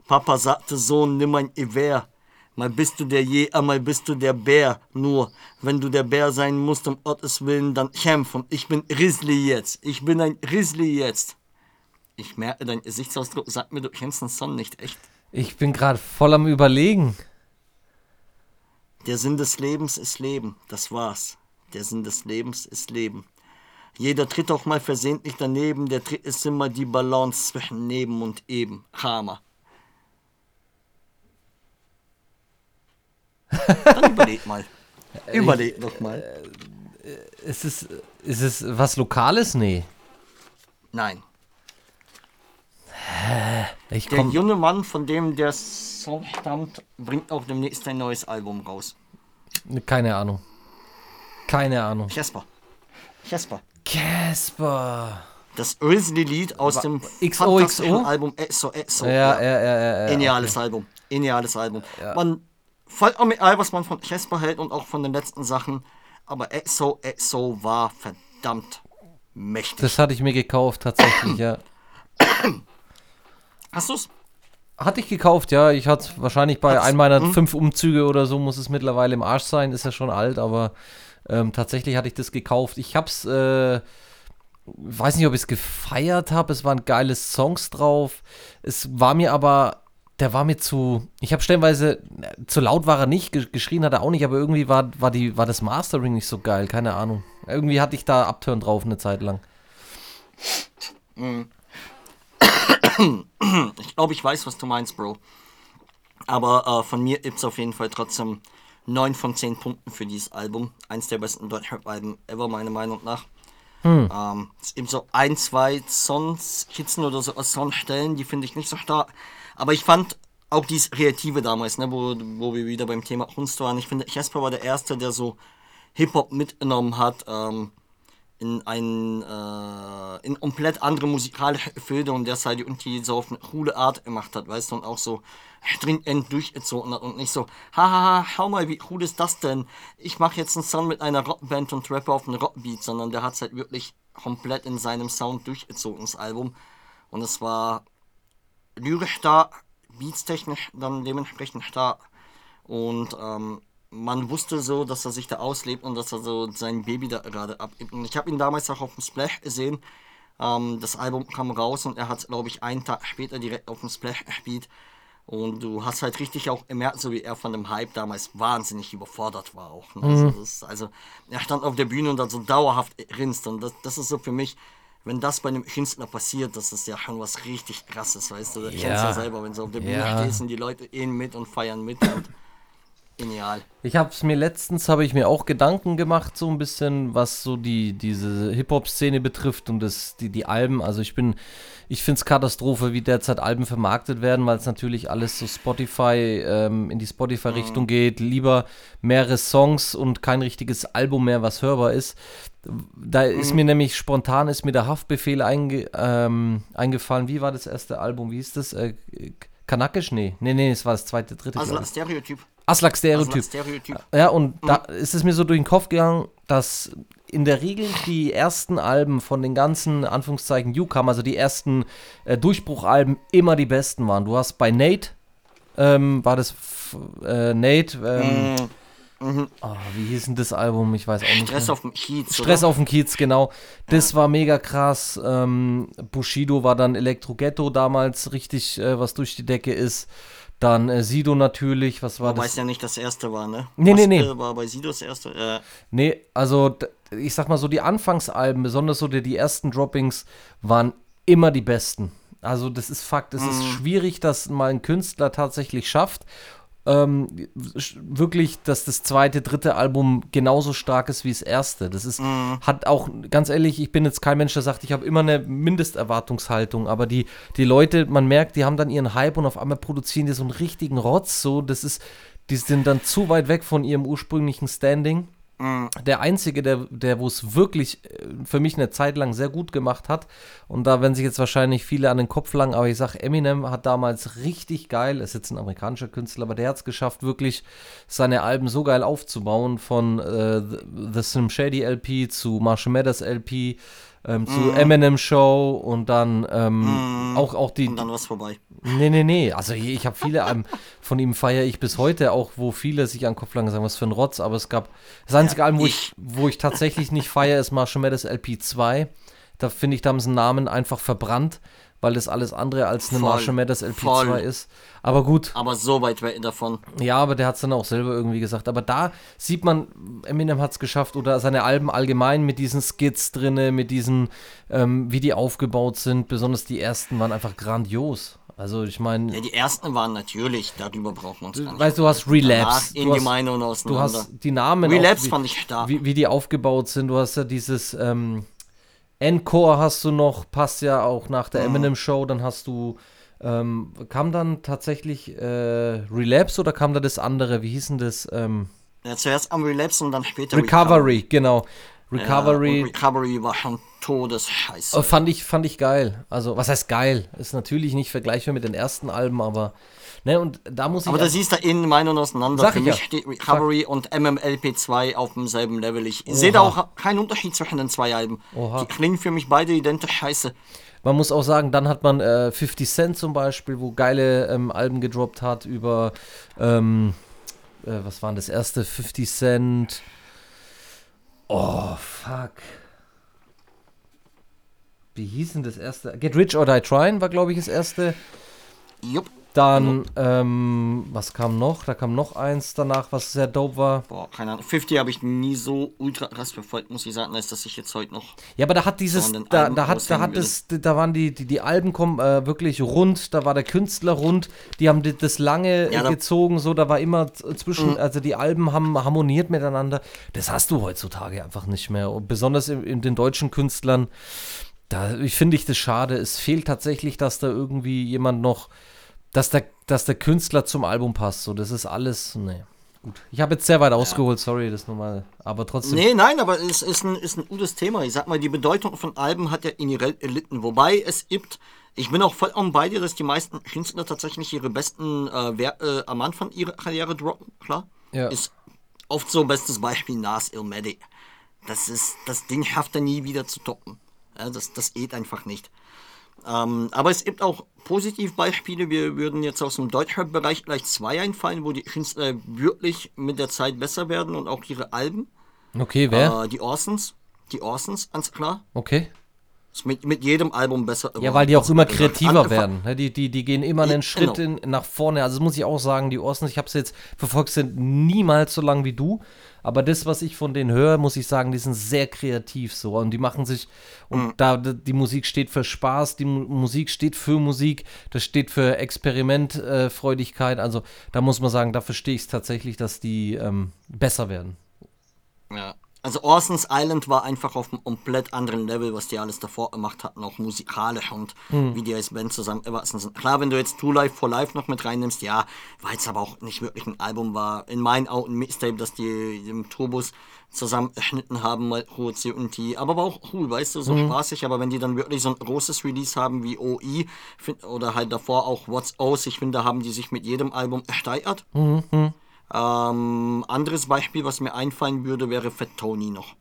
Papa sagte, Sohn, nimm ein Gewehr. Mal bist du der Jäger, mal bist du der Bär. Nur, wenn du der Bär sein musst, um Gottes Willen, dann kämpf. Und ich bin Grizzly jetzt. Ich bin ein Grizzly jetzt. Ich merke, dein Gesichtsausdruck sagt mir, du kennst den Song nicht echt. Ich bin gerade voll am Überlegen. Der Sinn des Lebens ist Leben, das war's. Der Sinn des Lebens ist Leben. Jeder tritt auch mal versehentlich daneben, der Tritt ist immer die Balance zwischen Neben und Eben. Hammer. Dann *laughs* überleg mal. Überleg doch mal. Ist es, ist es was Lokales? Nee. Nein. Ich Der junge Mann, von dem der Song stammt, bringt auch demnächst ein neues Album raus. keine Ahnung. Keine Ahnung. Casper. Casper. Casper. Das Grizzly-Lied aus dem XOXO? Album EXO EXO. Ja, ja, ja, ja. ja, Geniales Album. Geniales Album. Man folgt auch mit all, was man von Casper hält und auch von den letzten Sachen. Aber EXO EXO war verdammt mächtig. Das hatte ich mir gekauft, tatsächlich, ja. *coughs* Hast du's? Hatte ich gekauft, ja. Ich hatte wahrscheinlich bei Hat's- einem meiner hm? fünf Umzüge oder so, muss es mittlerweile im Arsch sein. Ist ja schon alt, aber ähm, tatsächlich hatte ich das gekauft. Ich hab's, äh, weiß nicht, ob ich es gefeiert habe. Es waren geile Songs drauf. Es war mir aber, der war mir zu, ich habe stellenweise, äh, zu laut war er nicht, ge geschrien hat er auch nicht, aber irgendwie war, war, die, war das Mastering nicht so geil, keine Ahnung. Irgendwie hatte ich da Upturn drauf eine Zeit lang. *clears throat* Ich glaube, ich weiß, was du meinst, Bro. Aber äh, von mir gibt's auf jeden Fall trotzdem 9 von 10 Punkten für dieses Album. Eins der besten Deutschrap-Alben ever, meiner Meinung nach. Ähm, es gibt so ein, zwei Songs, Skizzen oder so aus Songstellen, die finde ich nicht so stark. Aber ich fand auch dieses Kreative damals, ne, wo, wo wir wieder beim Thema Kunst waren. Ich finde, Jasper war der Erste, der so Hip-Hop mitgenommen hat. Ähm, in ein äh, in komplett andere musikalische Gefilde und der es halt irgendwie so auf eine coole Art gemacht hat, weißt du, und auch so dringend durchgezogen hat und nicht so, hahaha, schau mal, wie cool ist das denn? Ich mache jetzt einen Song mit einer Rockband und rappe auf einen Rockbeat, sondern der hat es halt wirklich komplett in seinem Sound durchgezogen, das Album. Und es war lyrisch da, beatstechnisch dann dementsprechend da. Und ähm, man wusste so, dass er sich da auslebt und dass er so sein Baby da gerade abgibt. Und ich habe ihn damals auch auf dem Splash gesehen. Ähm, das Album kam raus und er hat, glaube ich, einen Tag später direkt auf dem Splash gespielt. Und du hast halt richtig auch gemerkt, so wie er von dem Hype damals wahnsinnig überfordert war auch. Ne? Also, das ist, also er stand auf der Bühne und hat so dauerhaft grinst. Und das, das ist so für mich, wenn das bei einem Künstler passiert, das ist ja schon was richtig krasses, weißt du? Das kennst du ja selber, wenn du auf der Bühne Ja. stehst und die Leute gehen mit und feiern mit. Und genial. Ich habe es mir letztens, habe ich mir auch Gedanken gemacht, so ein bisschen, was so die, diese Hip-Hop-Szene betrifft und das, die, die Alben. Also ich bin, ich finde es Katastrophe, wie derzeit Alben vermarktet werden, weil es natürlich alles so Spotify, ähm, in die Spotify-Richtung geht. Lieber mehrere Songs und kein richtiges Album mehr, was hörbar ist. Da ist mir nämlich spontan ist mir der Haftbefehl einge, ähm, eingefallen. Wie war das erste Album? Wie hieß das? Äh, Kanakisch? Nee. Nee, nee, es war das zweite, dritte. Also glaub ich. Stereotyp. Aslak Also Stereotyp. Stereotyp. Ja, und da ist es mir so durch den Kopf gegangen, dass in der Regel die ersten Alben von den ganzen Anführungszeichen Newcomer, also die ersten äh, Durchbruchalben, immer die besten waren. Du hast bei Nate, ähm, war das äh, Nate, ähm, oh, wie hieß denn das Album? Ich weiß auch nicht. Stress mehr. auf dem Kiez. Stress oder? auf dem Kiez, genau. Das war mega krass. Ähm, Bushido war dann Elektro Ghetto damals richtig, äh, was durch die Decke ist. Dann äh, Sido natürlich, was war Wobei das? es ja nicht das erste war, ne? Nee, Was, nee, nee. Äh, war bei Sido das erste. Äh, Nee, also ich sag mal so, die Anfangsalben, besonders so die, die ersten Droppings, waren immer die besten. Also das ist Fakt, es ist schwierig, dass mal ein Künstler tatsächlich schafft, ähm, wirklich, dass das zweite, dritte Album genauso stark ist wie das erste. Das ist, Mhm. hat auch, ganz ehrlich, ich bin jetzt kein Mensch, der sagt, ich habe immer eine Mindesterwartungshaltung, aber die, die Leute, man merkt, die haben dann ihren Hype und auf einmal produzieren die so einen richtigen Rotz, so, das ist, die sind dann zu weit weg von ihrem ursprünglichen Standing. Der einzige, der, der wo es wirklich äh, für mich eine Zeit lang sehr gut gemacht hat, und da werden sich jetzt wahrscheinlich viele an den Kopf langen, aber ich sage, Eminem hat damals richtig geil, ist jetzt ein amerikanischer Künstler, aber der hat es geschafft, wirklich seine Alben so geil aufzubauen, von äh, The, Slim Shady LP zu Marshall Mathers LP, ähm, zu Eminem Show und dann ähm, auch, auch die, Und dann war es vorbei. Nee, nee, nee. Also ich, ich habe viele Alben von ihm feiere ich bis heute auch, wo viele sich an den Kopf langen sagen, was für ein Rotz, aber es gab das einzige Ja, Album, wo ich, ich- wo ich tatsächlich nicht feiere, ist Marshall Mathers LP 2. Da finde ich, da haben sie einen Namen einfach verbrannt, weil das alles andere als eine Voll, Marshall Mathers LP voll. 2 ist. Aber gut, Aber so weit weg davon. ja, aber der hat es dann auch selber irgendwie gesagt. Aber da sieht man, Eminem hat es geschafft oder seine Alben allgemein mit diesen Skits drinne, mit diesen, ähm, wie die aufgebaut sind. Besonders die ersten waren einfach grandios. Also ich meine, Ja, die ersten waren natürlich, darüber brauchen wir uns gar nicht. weißt du, du hast Relapse. In du die hast, Meinungen Du auseinander. hast die Namen. Relapse auch, wie, fand ich da. wie, wie die aufgebaut sind. Du hast ja dieses ähm, Encore hast du noch, passt ja auch nach der Eminem Show. Dann hast du, ähm, kam dann tatsächlich äh, Relapse oder kam da das andere? Wie hieß denn das? Ähm, Ja, zuerst am Relapse und dann später Recovery, genau. Ja, Recovery. und Recovery war schon Todesscheiße. äh, fand ich, fand ich geil. Also, was heißt geil? Ist natürlich nicht vergleichbar mit den ersten Alben, aber. Ne, und da muss ich. Aber da siehst du in Meinungen auseinander. Sag Für ich mich ja. steht Recovery und MMLP2 auf demselben Level. Ich sehe da auch keinen Unterschied zwischen den zwei Alben. Oha. Die klingen für mich beide identisch scheiße. Man muss auch sagen, dann hat man äh, 50 Cent zum Beispiel, wo geile ähm, Alben gedroppt hat über, ähm, äh, was war denn das erste? 50 Cent. Oh, fuck. Wie hieß denn das erste? Get Rich or Die Trying war, glaube ich, das erste. Jupp. Dann, ähm, was kam noch? Da kam noch eins danach, was sehr dope war. Boah, keine Ahnung. 50 habe ich nie so ultra krass verfolgt, muss ich sagen, als dass ich jetzt heute noch. Ja, aber da hat dieses, So da, da hat, da hat es, da waren die, die, die Alben kommen äh, wirklich rund, da war der Künstler rund, die haben das lange Ja, da- gezogen, so, da war immer zwischen, also die Alben haben harmoniert miteinander. Das hast du heutzutage einfach nicht mehr. Und besonders in, in den deutschen Künstlern, da finde ich das schade. Es fehlt tatsächlich, dass da irgendwie jemand noch, dass der, dass der Künstler zum Album passt. So, das ist alles, nee. Gut. Ich habe jetzt sehr weit ausgeholt, sorry, das nochmal. Aber trotzdem. Nee, nein, aber es ist ein, ist ein gutes Thema. Ich sag mal, die Bedeutung von Alben hat ja inhärent erlitten. Wobei es gibt, ich bin auch vollkommen bei dir, dass die meisten Künstler tatsächlich ihre besten äh, Wer äh, am Anfang ihrer Karriere droppen, klar. Ja. Ist oft so bestes Beispiel Nas Ilmatic. Das ist, das Ding schafft er nie wieder zu toppen. Ja, das, das geht einfach nicht. Ähm, aber es gibt auch Positivbeispiele. Wir würden jetzt aus dem Deutschrap-Bereich gleich zwei einfallen, wo die Künstler wirklich mit der Zeit besser werden und auch ihre Alben. Okay, wer? Äh, die Orsons. Die Orsons, ganz klar. Okay. Ist mit, mit jedem Album besser. Ja, weil die auch immer Angefangen- kreativer werden. ne? Die, die, die gehen immer einen Schritt genau. in, nach vorne. Also das muss ich auch sagen, die Orsons, ich habe sie jetzt verfolgt, sind niemals so lang wie du. Aber das, was ich von denen höre, muss ich sagen, die sind sehr kreativ so. Und die machen sich, und Mhm. da die Musik steht für Spaß, die Mu Musik steht für Musik, das steht für Experimentfreudigkeit. Äh, also da muss man sagen, da verstehe ich es tatsächlich, dass die ähm, besser werden. Ja. Also Orsons Island war einfach auf einem komplett anderen Level, was die alles davor gemacht hatten, auch musikalisch und Hm. wie die als Band zusammen erwachsen sind. Klar, wenn du jetzt Two Life for Life noch mit reinnimmst, ja, weil es aber auch nicht wirklich ein Album war. In meinen Augen ein Mixtape, das die im Turbus zusammen erschnitten haben, mal Rozi und die. Aber war auch cool, weißt du, so Hm. spaßig. Aber wenn die dann wirklich so ein großes Release haben wie OI find, oder halt davor auch What's O's, ich finde, da haben die sich mit jedem Album ersteigert. Mhm, Ähm, anderes Beispiel, was mir einfallen würde, wäre Fat Tony noch.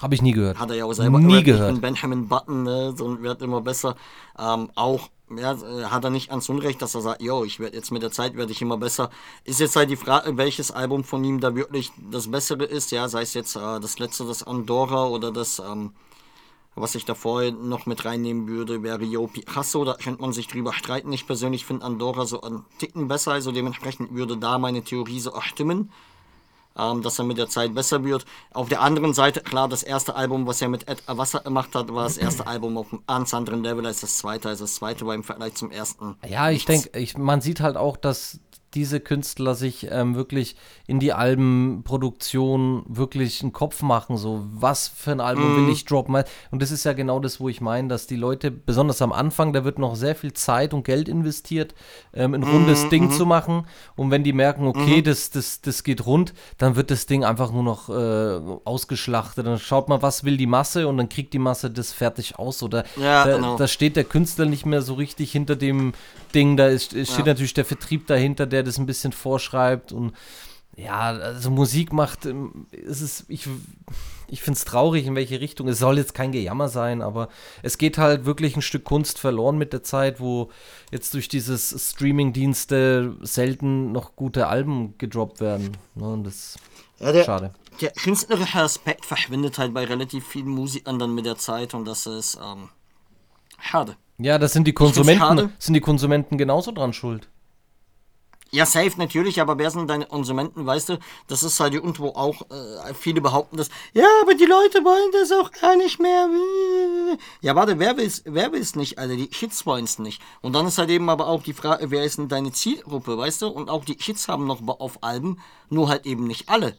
Habe ich nie gehört. Hat er ja auch selber Nie. Ich gehört. Benjamin Button, ne, so wird immer besser. Ähm, auch, ja, äh, hat er nicht ans Unrecht, dass er sagt, yo, ich werde jetzt mit der Zeit werde ich immer besser. Ist jetzt halt die Frage, welches Album von ihm da wirklich das Bessere ist, ja, sei es jetzt äh, das letzte, das Andorra oder das, ähm, was ich davor noch mit reinnehmen würde, wäre Yo Picasso, da könnte man sich drüber streiten. Ich persönlich finde Andorra so einen Ticken besser, also dementsprechend würde da meine Theorie so auch stimmen ähm, dass er mit der Zeit besser wird. Auf der anderen Seite, klar, das erste Album, was er mit Ed Wasser gemacht hat, war das erste Album auf einem ganz anderen Level als das zweite. Also das zweite war im Vergleich zum ersten. Ja, ich denke, man sieht halt auch, dass diese Künstler sich ähm, wirklich in die Albenproduktion wirklich einen Kopf machen, so was für ein Album will ich droppen. Und das ist ja genau das, wo ich meine, dass die Leute, besonders am Anfang, da wird noch sehr viel Zeit und Geld investiert, ähm, ein rundes Ding zu machen. Und wenn die merken, okay, das, das, das geht rund, dann wird das Ding einfach nur noch äh, ausgeschlachtet. Dann schaut man, was will die Masse und dann kriegt die Masse das fertig aus. Oder Ja, da, genau. da steht der Künstler nicht mehr so richtig hinter dem Ding. Da ist, steht Ja. natürlich der Vertrieb dahinter, der das ein bisschen vorschreibt. Und ja, also Musik macht, ähm, es ist, ich, ich finde es traurig, in welche Richtung. Es soll jetzt kein Gejammer sein, aber es geht halt wirklich ein Stück Kunst verloren mit der Zeit, wo jetzt durch dieses Streaming-Dienste selten noch gute Alben gedroppt werden. Ne, und das Ja, der, schade. der künstlerische Aspekt verschwindet halt bei relativ vielen Musikern dann mit der Zeit und das ist ähm, schade. Ja, das sind die Konsumenten, sind die Konsumenten genauso dran schuld. Ja, safe natürlich, aber wer sind deine Konsumenten, weißt du? Das ist halt irgendwo auch, äh, viele behaupten das, ja, aber die Leute wollen das auch gar nicht mehr. Ja, warte, wer will's, wer will's nicht, Alter? Die Hits wollen's nicht. Und dann ist halt eben aber auch die Frage, wer ist denn deine Zielgruppe, weißt du? Und auch die Hits haben noch auf Alben, nur halt eben nicht alle.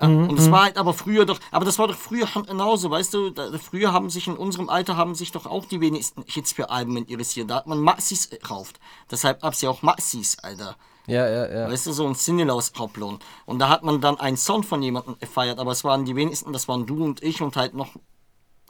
Ja, und das war halt aber früher doch, aber das war doch früher genauso, weißt du, da, früher haben sich in unserem Alter haben sich doch auch die wenigsten Hits für Alben interessiert. Da hat man Maxis gekauft. Deshalb gab's ja auch Maxis, Alter. Ja, ja, ja. Weißt du, so ein Single aus Hauptlohn. Und da hat man dann einen Song von jemandem gefeiert, aber es waren die wenigsten, das waren du und ich und halt noch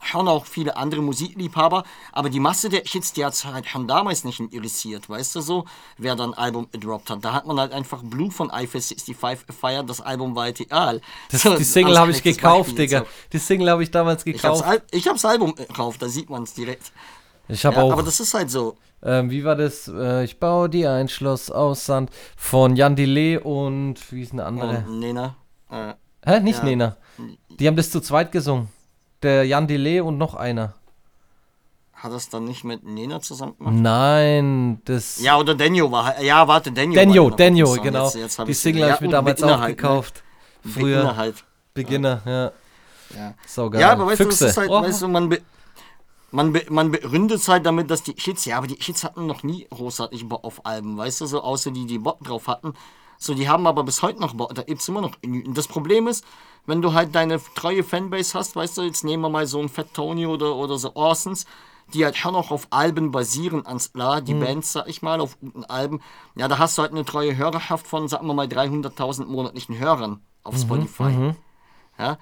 schon auch viele andere Musikliebhaber, aber die Masse der Hits, die hat halt schon damals nicht interessiert, weißt du so, wer dann ein Album gedroppt hat. Da hat man halt einfach Blue von Eiffel 65 gefeiert, das Album war halt egal. Das, So, die Single als habe ich gekauft, Beispiel Digga. auch. Die Single habe ich damals gekauft. Ich hab's Album gekauft, da sieht man es direkt. Ich habe Ja, auch. aber das ist halt so. Ähm, wie war das? Äh, ich baue dir ein Schloss aus Sand von Jan Delay und wie ist eine andere? Oh, Nena. Äh, Hä? Nicht ja. Nena. Die haben das zu zweit gesungen. Der Jan Delay und noch einer. hat das dann nicht mit Nena zusammen gemacht? Nein, das. Ja, oder Denjo war Ja, warte, Denjo. Denjo, Denjo, genau. Jetzt, jetzt die Single habe ich mir damals Beginner auch halt, ne? gekauft. Beginner Früher. halt. Beginner, ja. Ja. Saugeil. Ja, aber weißt du, das Füchse. ist halt, Oh. weißt du, man, be man, be man begründet es halt damit, dass die Hits, ja, aber die Hits hatten noch nie großartig Bock auf Alben, weißt du, so, außer die, die Bock drauf hatten. So, die haben aber bis heute noch da gibt's immer noch. Das Problem ist, wenn du halt deine treue Fanbase hast, weißt du, jetzt nehmen wir mal so einen Fat Tony oder, oder so Orsons, die halt schon noch auf Alben basieren, ans klar, Mhm. die Bands, sag ich mal, auf guten Alben. Ja, da hast du halt eine treue Hörerschaft von, sagen wir mal, 300.000 monatlichen Hörern Mhm, auf Spotify. Ja,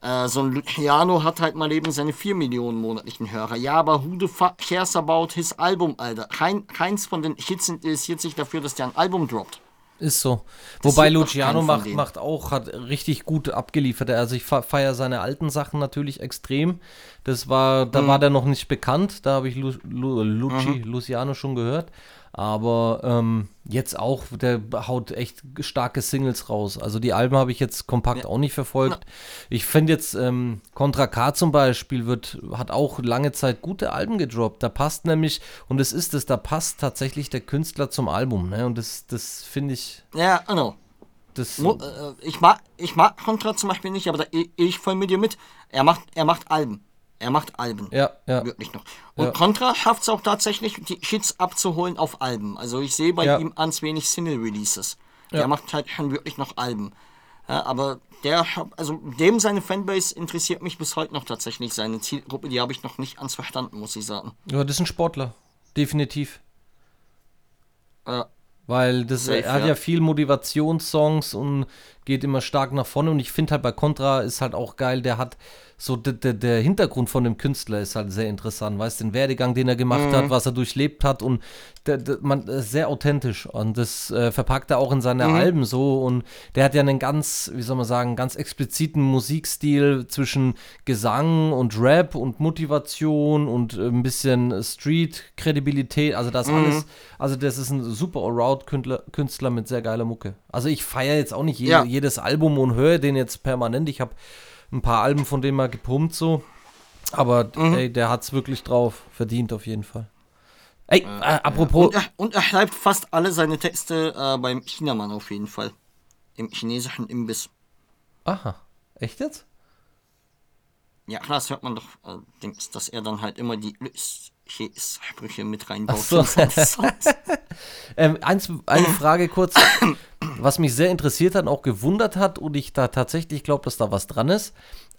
äh, so ein Luciano hat halt mal eben seine 4 Millionen monatlichen Hörer. Ja, aber who the fuck cares about his Album, Alter? Kein, keins von den Hits interessiert sich dafür, dass der ein Album droppt. Ist so. Wobei sieht doch Luciano macht, macht auch, hat richtig gut abgeliefert. Also ich feiere seine alten Sachen natürlich extrem. Das war, Mhm. da war der noch nicht bekannt. Da habe ich Lu, Lu, Luci, Luciano schon gehört. Aber ähm, jetzt auch, der haut echt starke Singles raus. Also die Alben habe ich jetzt kompakt auch nicht verfolgt. Ich finde jetzt ähm, Contra K zum Beispiel wird, hat auch lange Zeit gute Alben gedroppt. Da passt nämlich, und es ist es, da passt tatsächlich der Künstler zum Album. Ne? Und das, das finde ich, Ja, genau. das Mo äh, ich, mag, ich mag Contra zum Beispiel nicht, aber da, ich, ich voll mit dir mit. Er macht, er macht Alben. Er macht Alben. Ja, ja. Wirklich noch. Und Ja. Contra schafft es auch tatsächlich, die Hits abzuholen auf Alben. Also ich sehe bei Ja. ihm ganz wenig Single-Releases. Ja. Der macht halt schon wirklich noch Alben. Ja, aber der, also dem seine Fanbase interessiert mich bis heute noch tatsächlich. Seine Zielgruppe, die habe ich noch nicht ganz verstanden, muss ich sagen. Ja, das ist ein Sportler. Definitiv. Ja, Weil das, Safe, er hat ja. ja viel Motivationssongs und geht immer stark nach vorne. Und ich finde halt bei Contra ist halt auch geil, der hat so der, Hintergrund von dem Künstler ist halt sehr interessant. Weißt den Werdegang, den er gemacht Mhm. hat, was er durchlebt hat und der, der, man ist sehr authentisch. Und das äh, verpackt er auch in seine Mhm. Alben so. Und der hat ja einen ganz, wie soll man sagen, ganz expliziten Musikstil zwischen Gesang und Rap und Motivation und äh, ein bisschen Street-Kredibilität. Also das Mhm. alles, also das ist ein super Allround-Künstler Künstler mit sehr geiler Mucke. Also ich feiere jetzt auch nicht je, Ja. Jedes Album und höre den jetzt permanent. Ich habe ein paar Alben von dem mal gepumpt so. Aber Mhm. ey, der hat's wirklich drauf. Verdient auf jeden Fall. Ey, äh, apropos. Und, er, und er schreibt fast alle seine Texte äh, beim Chinamann auf jeden Fall. Im chinesischen Imbiss. Aha. Echt jetzt? Ja, klar, das hört man doch, äh, Dings, dass er dann halt immer die Klischee-Sprüche mit reinbaut. so. *laughs* ähm, eins, eine *clears throat* Frage kurz, was mich sehr interessiert hat und auch gewundert hat und ich da tatsächlich glaube, dass da was dran ist.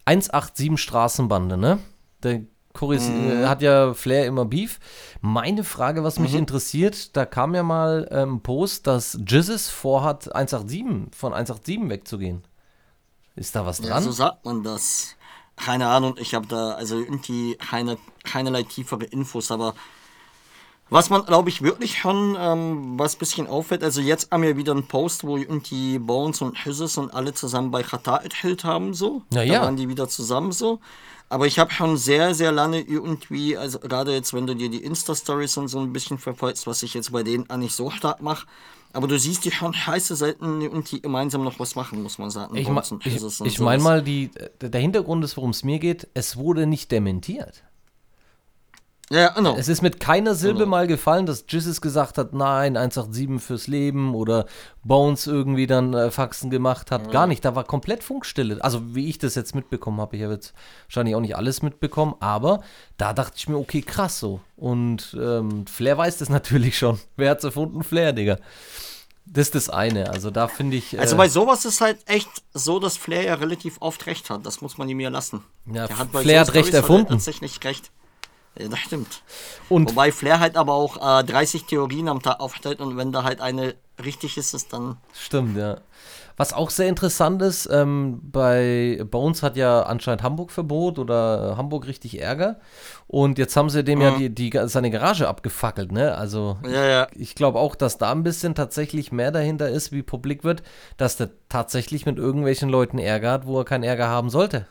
187 Straßenbande, ne? Der Choris äh, hat ja Flair immer Beef. Meine Frage, was mich interessiert, da kam ja mal ein ähm, Post, dass Jizzes vorhat, 187 von 187 wegzugehen. Ist da was Ja, dran? so sagt man das. Keine Ahnung, ich habe da also irgendwie keine, keinerlei tiefere Infos, aber was man, glaube ich, wirklich schon, ähm, was ein bisschen auffällt, also jetzt haben wir wieder einen Post, wo irgendwie Bones und Hüsses und alle zusammen bei Qatar erhält haben, so. Na da waren die wieder zusammen, so. Aber ich habe schon sehr, sehr lange irgendwie, also gerade jetzt, wenn du dir die Insta-Stories und so ein bisschen verfolgst, was ich jetzt bei denen auch nicht so stark mache, aber du siehst die schon heiße selten irgendwie gemeinsam noch was machen, muss man sagen. Ich, ma und ich, und ich meine mal, die, der Hintergrund ist, worum es mir geht, es wurde nicht dementiert. Ja, genau. Es ist mit keiner Silbe Genau. mal gefallen, dass Jizzes gesagt hat, nein, 187 fürs Leben oder Bones irgendwie dann äh, Faxen gemacht hat. Gar nicht, da war komplett Funkstille. Also wie ich das jetzt mitbekommen habe, ich habe jetzt wahrscheinlich auch nicht alles mitbekommen, aber da dachte ich mir, okay, krass so. Und ähm, Flair weiß das *laughs* natürlich schon. Wer hat's erfunden? Flair, Digga. Das ist das eine. Also da finde ich. Äh, Also bei sowas ist halt echt so, dass Flair ja relativ oft recht hat. Das muss man ihm ja lassen. Ja, bei Flair hat recht erfunden. tatsächlich recht. Ja, das stimmt. und Wobei Flair halt aber auch äh, 30 Theorien am Tag aufstellt und wenn da halt eine richtig ist, ist dann. Stimmt, ja. Was auch sehr interessant ist, ähm, bei Bones hat ja anscheinend Hamburg Verbot oder äh, Hamburg richtig Ärger. Und jetzt haben sie dem ja die, die, seine Garage abgefackelt, ne? Also Ja, ja. ich glaube auch, dass da ein bisschen tatsächlich mehr dahinter ist, wie publik wird, dass der tatsächlich mit irgendwelchen Leuten Ärger hat, wo er keinen Ärger haben sollte.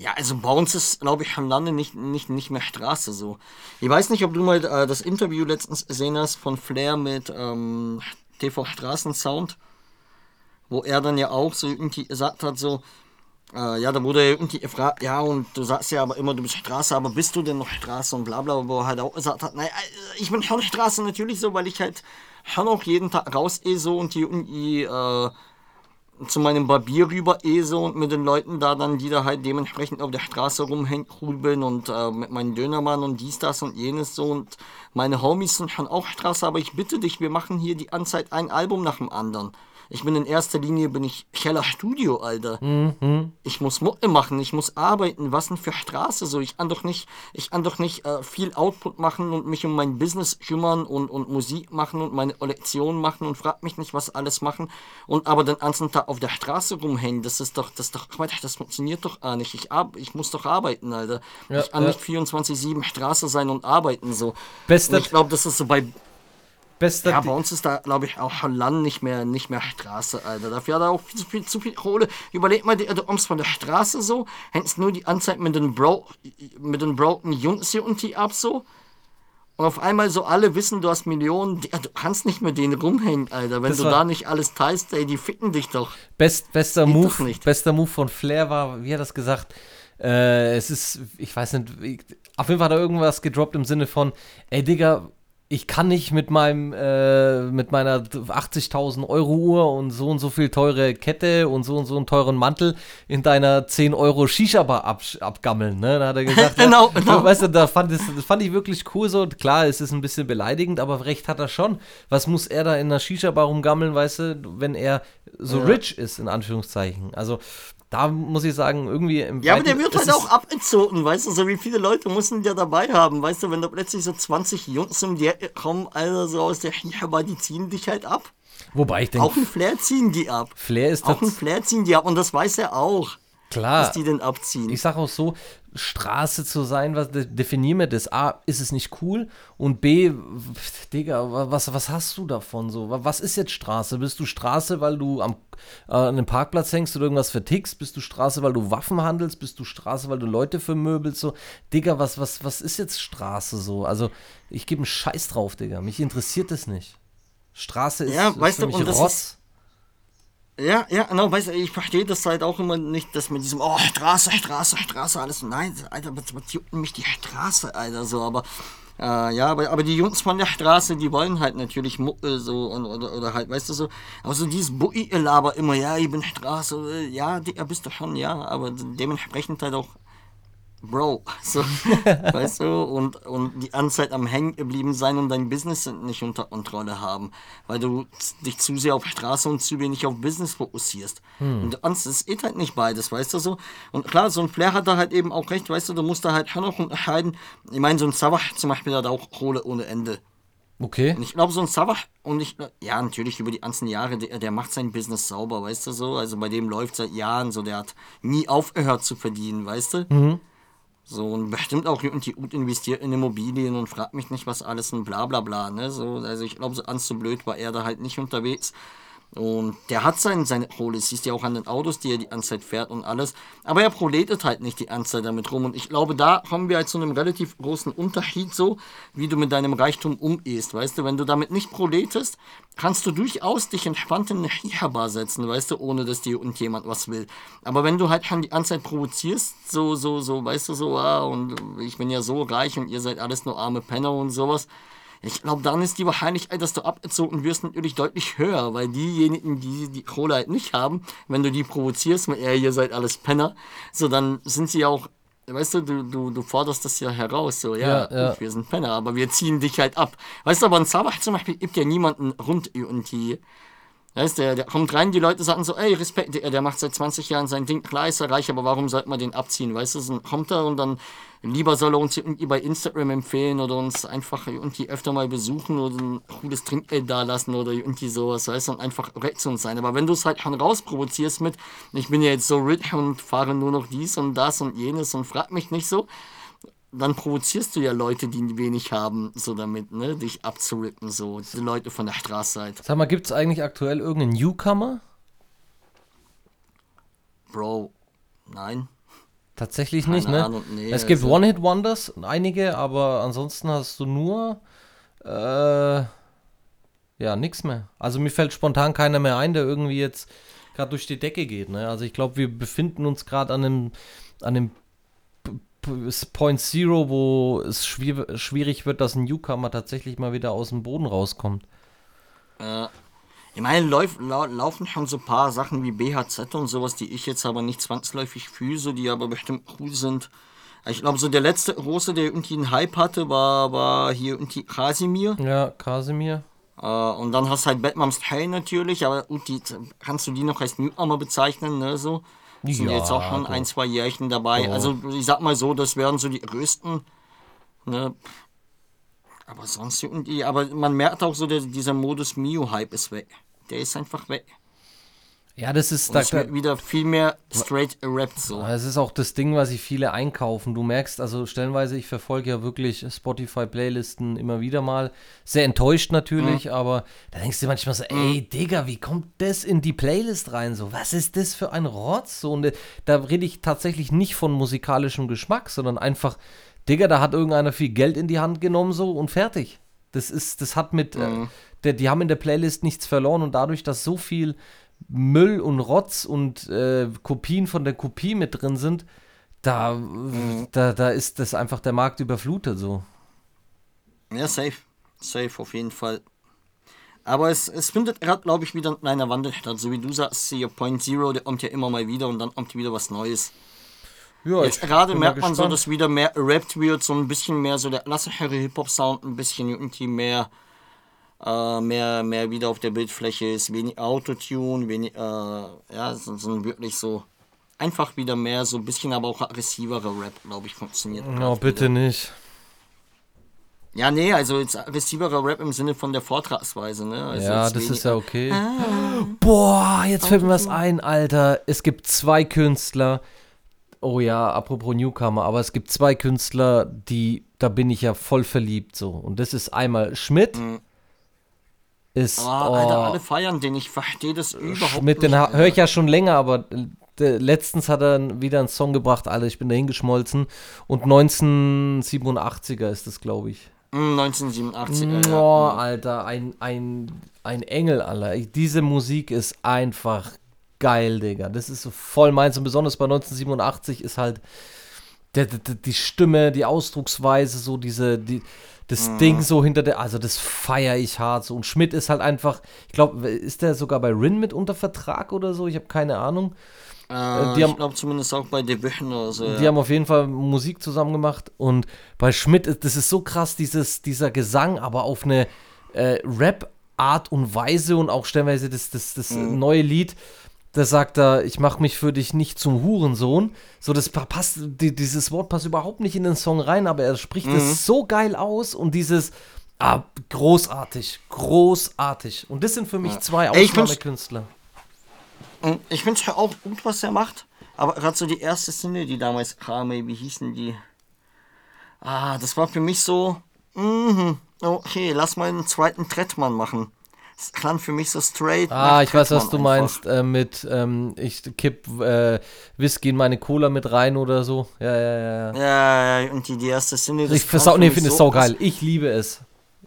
Ja, also bei uns ist, glaube ich, am Lande nicht, nicht, nicht mehr Straße so. Ich weiß nicht, ob du mal äh, das Interview letztens gesehen hast von Flair mit ähm, TV Straßensound, wo er dann ja auch so irgendwie gesagt hat, so, äh, ja, da wurde irgendwie gefragt, ja, und du sagst ja aber immer, du bist Straße, aber bist du denn noch Straße und bla bla, wo er halt auch gesagt hat, naja, ich bin schon Straße natürlich so, weil ich halt schon auch jeden Tag raus eh so und die irgendwie, äh, zu meinem Barbier rüber so und mit den Leuten da dann, die da halt dementsprechend auf der Straße rumhängen und äh, mit meinem Dönermann und dies, das und jenes so und meine Homies sind schon auch Straße, aber ich bitte dich, wir machen hier die Anzeit ein Album nach dem anderen. Ich bin in erster Linie, bin ich Keller Studio, Alter. Ich muss Mucke machen, ich muss arbeiten. Was denn für Straße so? Ich kann doch nicht, ich kann doch nicht äh, viel Output machen und mich um mein Business kümmern und, und Musik machen und meine Lektionen machen und frag mich nicht, was alles machen und aber den ganzen Tag auf der Straße rumhängen. Das ist doch, das ist doch, das funktioniert doch gar nicht. Ich, ar- ich muss doch arbeiten, Alter. Ja, ich kann ja. nicht 24-7 Straße sein und arbeiten so. Bester- Und ich glaube, das ist so bei Bester, ja, bei uns ist da, glaube ich, auch schon lang nicht mehr, nicht mehr Straße, Alter. Dafür hat er auch viel zu viel, zu viel Kohle. Überleg mal, du kommst von der Straße so, hängst nur die Anzeige mit den Bro, mit den broken Jungs hier und die ab so. Und auf einmal so alle wissen, du hast Millionen, die- du kannst nicht mit denen rumhängen, Alter. Wenn Das du da nicht alles teilst, ey, die ficken dich doch. Best, bester Geht Move, bester Move von Flair war, wie hat er das gesagt? Äh, es ist, ich weiß nicht, auf jeden Fall hat er irgendwas gedroppt im Sinne von, ey Digga, ich kann nicht mit meinem, äh, mit meiner 80.000 Euro Uhr und so und so viel teure Kette und so und so einen teuren Mantel in deiner 10 Euro Shisha-Bar ab, abgammeln, ne? Da hat er gesagt, *laughs* Genau, ja, genau. weißt du, da fand, das, das fand ich wirklich cool so. Und Klar, es ist ein bisschen beleidigend, aber recht hat er schon. Was muss er da in einer Shisha-Bar rumgammeln, weißt du, wenn er so Ja. rich ist, in Anführungszeichen. Also, da muss ich sagen, irgendwie im Ja, aber der wird halt auch abgezogen, weißt du, so wie viele Leute müssen der dabei haben, weißt du, wenn da plötzlich so 20 Jungs um die kommen, Alter, so aus der Shisha-Bar, die ziehen dich halt ab. Wobei ich Auch denke, ein Flair ziehen die ab. Flair ist Auch ein Flair ziehen die ab und das weiß er auch, klar. dass die den abziehen. Ich sag auch so, Straße zu sein, was de- definier mir das. A, ist es nicht cool und B, pf, Digga, wa- was, was hast du davon so? Wa- Was ist jetzt Straße? Bist du Straße, weil du am äh, an einem Parkplatz hängst oder irgendwas vertickst? Bist du Straße, weil du Waffen handelst? Bist du Straße, weil du Leute vermöbelst? So, Digga, was, was, was ist jetzt Straße so? Also, ich gebe einen Scheiß drauf, Digga. Mich interessiert das nicht. Straße ist, Ja, ist weißt für du, mich und Rotz. Ja, ja, genau, weißt du, ich verstehe das halt auch immer nicht, dass mit diesem, oh, Straße, Straße, Straße, alles. Nein, Alter, was, was juckt mich die Straße, Alter, so, aber. Äh, ja, aber, aber die Jungs von der Straße, die wollen halt natürlich Mucke so und, oder, oder halt, weißt du so, aber so dieses Bui-Laber immer, ja, ich bin Straße, äh, ja, Digga, bist du schon, ja, aber dementsprechend halt auch Bro, so, *laughs* weißt du, und, und die Anzeit am Hängen geblieben sein und dein Business nicht unter Kontrolle haben, weil du dich zu sehr auf Straße und zu wenig auf Business fokussierst. Hm. Und ans, es geht halt nicht beides, weißt du so. Und klar, so ein Flair hat da halt eben auch recht, weißt du, du musst da halt schon noch unterscheiden. Ich meine, so ein Savach zum Beispiel hat auch Kohle ohne Ende. Okay. Und ich glaube, so ein Savach, und ich, ja, natürlich über die ganzen Jahre, der, der macht sein Business sauber, weißt du so. Also bei dem läuft seit Jahren so, der hat nie aufgehört zu verdienen, weißt du. Mhm. So, und bestimmt auch irgendwie gut investiert in Immobilien und fragt mich nicht, was alles und bla bla bla, ne? So, also ich glaube, so ganz so blöd war er da halt nicht unterwegs. Und der hat sein, seine das siehst du ja auch an den Autos, die er die Anzeit fährt und alles. Aber er proletet halt nicht die Anzeit damit rum. Und ich glaube, da kommen wir halt zu einem relativ großen Unterschied so, wie du mit deinem Reichtum umgehst. Weißt du, wenn du damit nicht proletest, kannst du durchaus dich entspannt in eine Shisha-Bar setzen, weißt du, ohne dass dir irgendjemand was will. Aber wenn du halt schon die Anzeit provozierst, so, so, so, weißt du, so, ah, und ich bin ja so reich und ihr seid alles nur arme Penner und sowas, ich glaube, dann ist die Wahrscheinlichkeit, dass du abgezogen wirst, natürlich deutlich höher, weil diejenigen, die die Kohle halt nicht haben, wenn du die provozierst, mit, ja, ihr seid alles Penner, so dann sind sie auch, weißt du, du, du, du forderst das ja heraus, so, ja, Ja, ja. wir sind Penner, aber wir ziehen dich halt ab. Weißt du, aber ein Sabach zum Beispiel gibt ja niemanden rund irgendwie. Weißt der, der kommt rein, die Leute sagen so, ey, Respekt, der, der macht seit 20 Jahren sein Ding, klar ist er reich, aber warum sollte man den abziehen, weißt du, dann kommt er und dann lieber soll er uns irgendwie bei Instagram empfehlen oder uns einfach irgendwie öfter mal besuchen oder ein cooles Trinkgeld da lassen oder irgendwie sowas, weißt du, und einfach recht zu uns sein. Aber wenn du es halt schon rausprovozierst mit, ich bin ja jetzt so rich und fahre nur noch dies und das und jenes und frag mich nicht so, dann provozierst du ja Leute, die wenig haben, so damit, ne, dich abzurippen, so, die Leute von der Straße halt. Sag mal, gibt es eigentlich aktuell irgendeinen Newcomer? Bro, nein. Tatsächlich Keine nicht, ne? Ahnung, nee, es gibt also- One-Hit-Wonders, einige, aber ansonsten hast du nur äh, ja, nix mehr. Also mir fällt spontan keiner mehr ein, der irgendwie jetzt gerade durch die Decke geht, ne? Also ich glaube, wir befinden uns gerade an einem, an P- Point Zero, wo es schwier schwierig wird, dass ein Newcomer tatsächlich mal wieder aus dem Boden rauskommt. Äh, ich meine, läuf, lau, laufen schon so ein paar Sachen wie BHZ und sowas, die ich jetzt aber nicht zwangsläufig fühle, so, die aber bestimmt cool sind. Ich glaube, so der letzte große, der irgendwie einen Hype hatte, war, war hier irgendwie Krasimir. Ja, Kasimir. Äh, und dann hast halt Batman Style natürlich, aber gut, die, kannst du die noch als Newcomer bezeichnen, ne, so? Die sind Ja, jetzt auch schon doch. ein, zwei Jährchen dabei. Doch. Also, ich sag mal so, das wären so die größten, ne? Aber sonst irgendwie, aber man merkt auch so, der, dieser Modus Mio-Hype ist weg. Der ist einfach weg. Ja, das ist, da, wird wieder viel mehr straight rappt so. Das ist auch das Ding, was sich viele einkaufen. Du merkst, also stellenweise, ich verfolge ja wirklich Spotify-Playlisten immer wieder mal. Sehr enttäuscht natürlich, aber da denkst du manchmal so, ey, Digga, wie kommt das in die Playlist rein? So, was ist das für ein Rotz? So, und äh, da rede ich tatsächlich nicht von musikalischem Geschmack, sondern einfach, Digga, da hat irgendeiner viel Geld in die Hand genommen so und fertig. Das ist, das hat mit, äh, der, die haben in der Playlist nichts verloren und dadurch, dass so viel Müll und Rotz und äh, Kopien von der Kopie mit drin sind, da, da, da ist das einfach der Markt überflutet so. Ja, safe. Safe auf jeden Fall. Aber es, es findet gerade, glaube ich, wieder ein kleiner Wandel statt. So wie du sagst, hier Point Zero, der kommt ja immer mal wieder und dann kommt wieder was Neues. Ja, Jetzt gerade merkt man so, dass wieder mehr rappt wird, so ein bisschen mehr so der klassischere Hip-Hop-Sound, ein bisschen irgendwie mehr, äh, mehr, mehr wieder auf der Bildfläche ist, wenig Autotune, wenig, äh, ja, so, so wirklich so, einfach wieder mehr, so ein bisschen aber auch aggressiverer Rap, glaube ich, funktioniert. Oh, bitte wieder. nicht. Ja, nee, also jetzt aggressiverer Rap im Sinne von der Vortragsweise, ne? Also ja, das ist ja okay. Boah, jetzt fällt mir was ein, Alter. Es gibt zwei Künstler. Oh ja, apropos Newcomer, aber es gibt zwei Künstler, die, da bin ich ja voll verliebt so. Und das ist einmal Schmidt. Ist, Ah, oh, Alter, alle feiern den, ich verstehe das überhaupt Schmidt, den nicht. höre ich ja schon länger, aber äh, letztens hat er wieder einen Song gebracht, Alter, ich bin da hingeschmolzen. Und 1987er ist das, glaube ich. Mm, 1987. Oh, ja. Alter, ein, ein, ein Engel, Alter. Diese Musik ist einfach geil, Digga. Das ist so voll meins. Und besonders bei 1987 ist halt der, der, die Stimme, die Ausdrucksweise, so diese, die, das Ding so hinter der, also das feiere ich hart so. Und Schmidt ist halt einfach, ich glaube, ist der sogar bei Rin mit unter Vertrag oder so? Ich habe keine Ahnung. Äh, die haben- ich glaube zumindest auch bei Division oder so. Die ja. haben auf jeden Fall Musik zusammen gemacht und bei Schmidt, ist- das ist so krass, dieses, dieser Gesang, aber auf eine äh, Rap-Art und Weise und auch stellenweise das, das, das neue Lied, da sagt er, ich mache mich für dich nicht zum Hurensohn. So, das pa- passt, die, dieses Wort passt überhaupt nicht in den Song rein, aber er spricht es so geil aus und dieses, ah, großartig, großartig. Und das sind für mich zwei ich find's- Ausnahmekünstler. Und Ich finde es auch gut, was er macht. Aber gerade so die erste Single, die damals kam, wie hießen die? Ah, das war für mich so, mhm, okay, lass mal einen zweiten Trettmann machen. Das klang für mich so straight. Ah, ich weiß, was du Trettmann meinst, äh, mit, ähm, ich kipp äh, Whisky in meine Cola mit rein oder so. Ja, ja, ja. ja. Ja, ja, und die, die erste das Ich versau, für nee, finde es so- saugeil. Ich liebe es.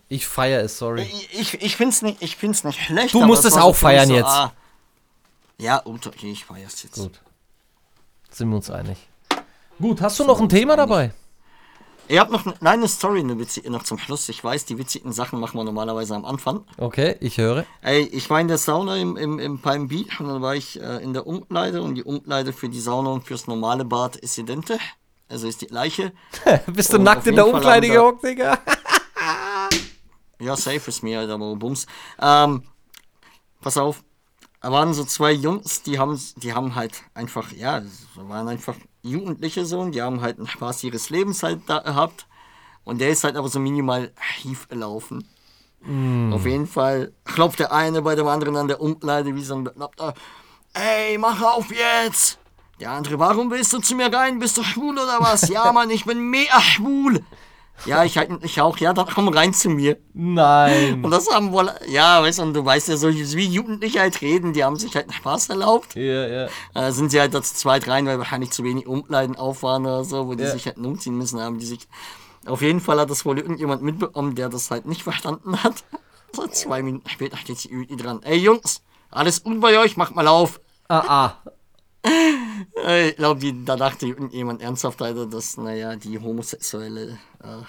Ich feiere es, sorry. Ich, ich, ich finde es nicht, ich find's nicht schlecht. Du aber musst es auch feiern jetzt. ah, ja, ich feier's jetzt. Gut. Sind wir uns einig. Gut, hast du noch ein Thema dabei? Ihr habt noch eine, nein, eine Story, eine witzige, noch zum Schluss. Ich weiß, die witzigen Sachen machen wir normalerweise am Anfang. Okay, ich höre. Ey, ich war in der Sauna im, im, im Palm Beach und dann war ich äh, in der Umkleide und die Umkleide für die Sauna und fürs normale Bad ist identisch. Also ist die gleiche. *laughs* Bist du Und nackt in der Fall Umkleide gehockt, Digga? *laughs* Ja, safe ist mir, Alter, aber Bums. Ähm, pass auf. Da waren so zwei Jungs, die haben, die haben halt einfach, ja, waren einfach Jugendliche so und die haben halt einen Spaß ihres Lebens halt da gehabt. Und der ist halt aber so minimal schief gelaufen. Auf jeden Fall klopft der eine bei dem anderen an der Umkleide wie so ein Bekloppter. Ey, mach auf jetzt! Der andere, warum willst du zu mir rein? Bist du schwul oder was? Ja, Mann, ich bin mega schwul. Ja, ich, halt, ich auch. Ja, dann komm rein zu mir. Nein. Und das haben wohl, ja, weißt du, und du weißt ja, so wie Jugendliche halt reden, die haben sich halt Spaß erlaubt. Ja, ja. Äh, sind sie halt da zu zweit rein, weil wahrscheinlich zu wenig Umkleiden auf waren oder so, wo die Ja. sich halt umziehen müssen, haben die sich. Auf jeden Fall hat das wohl irgendjemand mitbekommen, der das halt nicht verstanden hat. So zwei Minuten später steht sie dran. Ey Jungs, alles gut bei euch, macht mal auf. Ah, ah. Äh, Ich glaube, da dachte irgendjemand ernsthaft, Alter, dass, naja, die homosexuelle äh,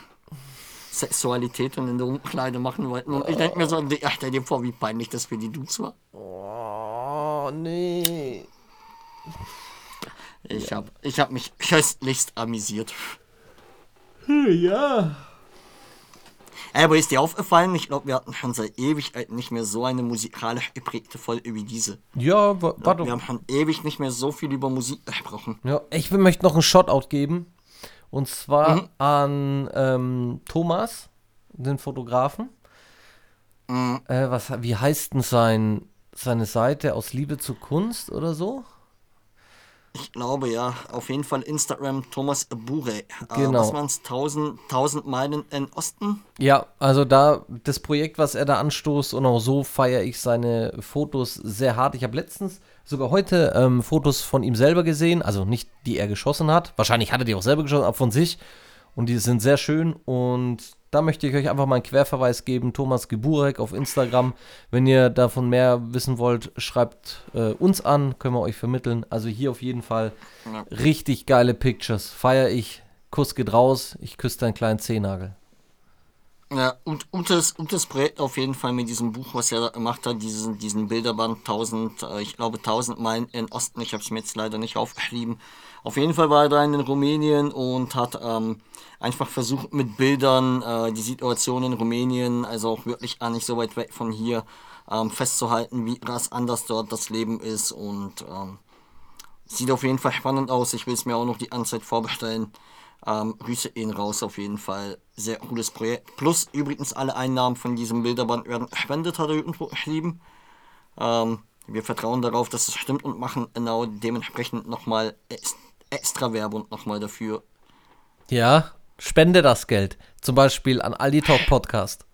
Sexualität und in der Umkleide machen wollten. Und ich denke mir so, ach, stell dir vor, wie peinlich das für die Dudes war. Oh, nee. Ich hab, ich hab mich köstlichst amüsiert. Ja. Aber ist dir aufgefallen? Ich glaube, wir hatten schon seit Ewigkeit nicht mehr so eine musikalisch geprägte Folge wie diese. Ja, wa- Wir warte. haben schon ewig nicht mehr so viel über Musik gesprochen. Ja, ich möchte noch einen Shoutout geben. Und zwar Mhm. an ähm, Thomas, den Fotografen. Mhm. Äh, was, wie heißt denn sein, seine Seite aus Liebe zur Kunst oder so? Ich glaube ja, auf jeden Fall Instagram Thomas Bure. Äh, Genau. was waren es? 1000, 1000 Meilen in Osten? Ja, also da das Projekt, was er da anstoßt und auch so feiere ich seine Fotos sehr hart. Ich habe letztens, sogar heute, ähm, Fotos von ihm selber gesehen, also nicht die er geschossen hat. Wahrscheinlich hat er die auch selber geschossen, aber von sich. Und die sind sehr schön und da möchte ich euch einfach mal einen Querverweis geben. Thomas Geburek auf Instagram. Wenn ihr davon mehr wissen wollt, schreibt äh, uns an, können wir euch vermitteln. Also hier auf jeden Fall Ja. richtig geile Pictures. Feier ich. Kuss geht raus. Ich küsse deinen kleinen Zehennagel. Ja, und, und, das, und das Projekt auf jeden Fall mit diesem Buch, was er da gemacht hat, diesen, diesen Bilderband 1000, äh, ich glaube 1000 Meilen in Osten, ich habe es mir jetzt leider nicht aufgeschrieben. Auf jeden Fall war er da in Rumänien und hat ähm, einfach versucht mit Bildern äh, die Situation in Rumänien, also auch wirklich gar nicht so weit weg von hier, ähm, festzuhalten, wie krass anders dort das Leben ist und ähm, sieht auf jeden Fall spannend aus. Ich will es mir auch noch die ganze Zeit vorbestellen. Ähm, Grüße ihn raus auf jeden Fall. Sehr cooles Projekt. Plus übrigens alle Einnahmen von diesem Bilderband werden gespendet, hat er irgendwo geschrieben. Ähm, wir vertrauen darauf, dass es stimmt und machen genau dementsprechend nochmal extra Werbung nochmal dafür. Ja, spende das Geld. Zum Beispiel an Aldi Talk Podcast.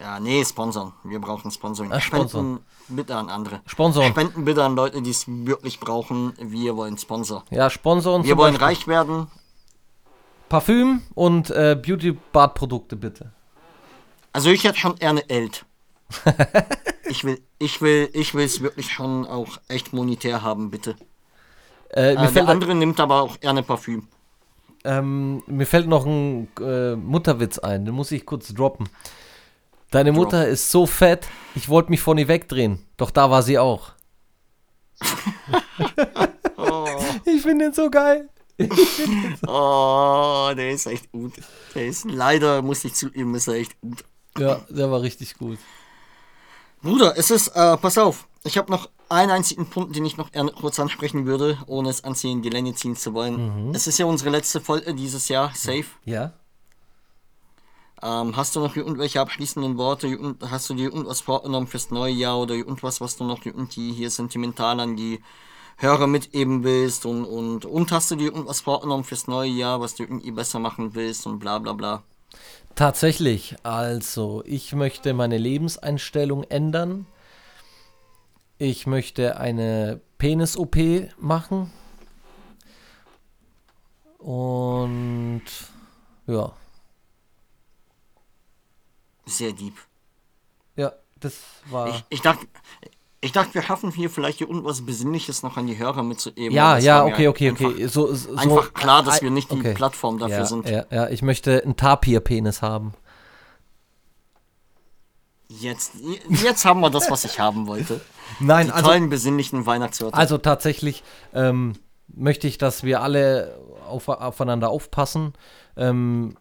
Ja, nee, sponsern. Wir brauchen Sponsoring. Ah, Spenden sponsern. bitte an andere. Sponsoren. Spenden bitte an Leute, die es wirklich brauchen. Wir wollen Sponsor. Ja, Sponsoren Wir wollen Beispiel reich werden. Parfüm und äh, Beauty-Bad-Produkte bitte. Also ich hätte schon eher eine Elt. *laughs* ich will, ich will, ich will es wirklich schon auch echt monetär haben, bitte. Äh, Äh, der andere nimmt aber auch gerne Parfüm. ähm, mir fällt noch ein äh, Mutterwitz ein, den muss ich kurz droppen. Deine Drop. Mutter ist so fett, ich wollte mich von ihr wegdrehen, doch da war sie auch. *laughs* Ich finde den so geil. Oh, der ist echt gut. Der ist leider, muss ich zugeben, ist er echt gut. Ja, der war richtig gut. Bruder, es ist, äh, pass auf, ich habe noch einen einzigen Punkt, den ich noch kurz ansprechen würde, ohne es anziehen, die Länge ziehen zu wollen. Es ist ja unsere letzte Folge dieses Jahr, safe. Ja? Ähm, hast du noch irgendwelche abschließenden Worte? Hast du dir irgendwas vorgenommen fürs neue Jahr oder irgendwas, was du noch irgendwie hier sentimental an die Hörer mitgeben willst? Und, und, und hast du dir irgendwas vorgenommen fürs neue Jahr, was du irgendwie besser machen willst und bla bla bla? Tatsächlich, also ich möchte meine Lebenseinstellung ändern. Ich möchte eine Penis-OP machen. Und ja, Sehr deep. ja, das war. Ich, ich dachte, ich dachte, wir schaffen hier vielleicht hier irgendwas Besinnliches noch an die Hörer mitzugeben. ja, ja, okay, okay, einfach, okay. So, so, Einfach klar, dass wir nicht die okay. Plattform dafür ja, sind. Ja, ja, ich möchte einen Tapir-Penis haben. Jetzt, jetzt haben wir das, was ich haben wollte. Nein, Die also, tollen besinnlichen Weihnachtswörter. also tatsächlich ähm, möchte ich, dass wir alle auf, aufeinander aufpassen, ähm,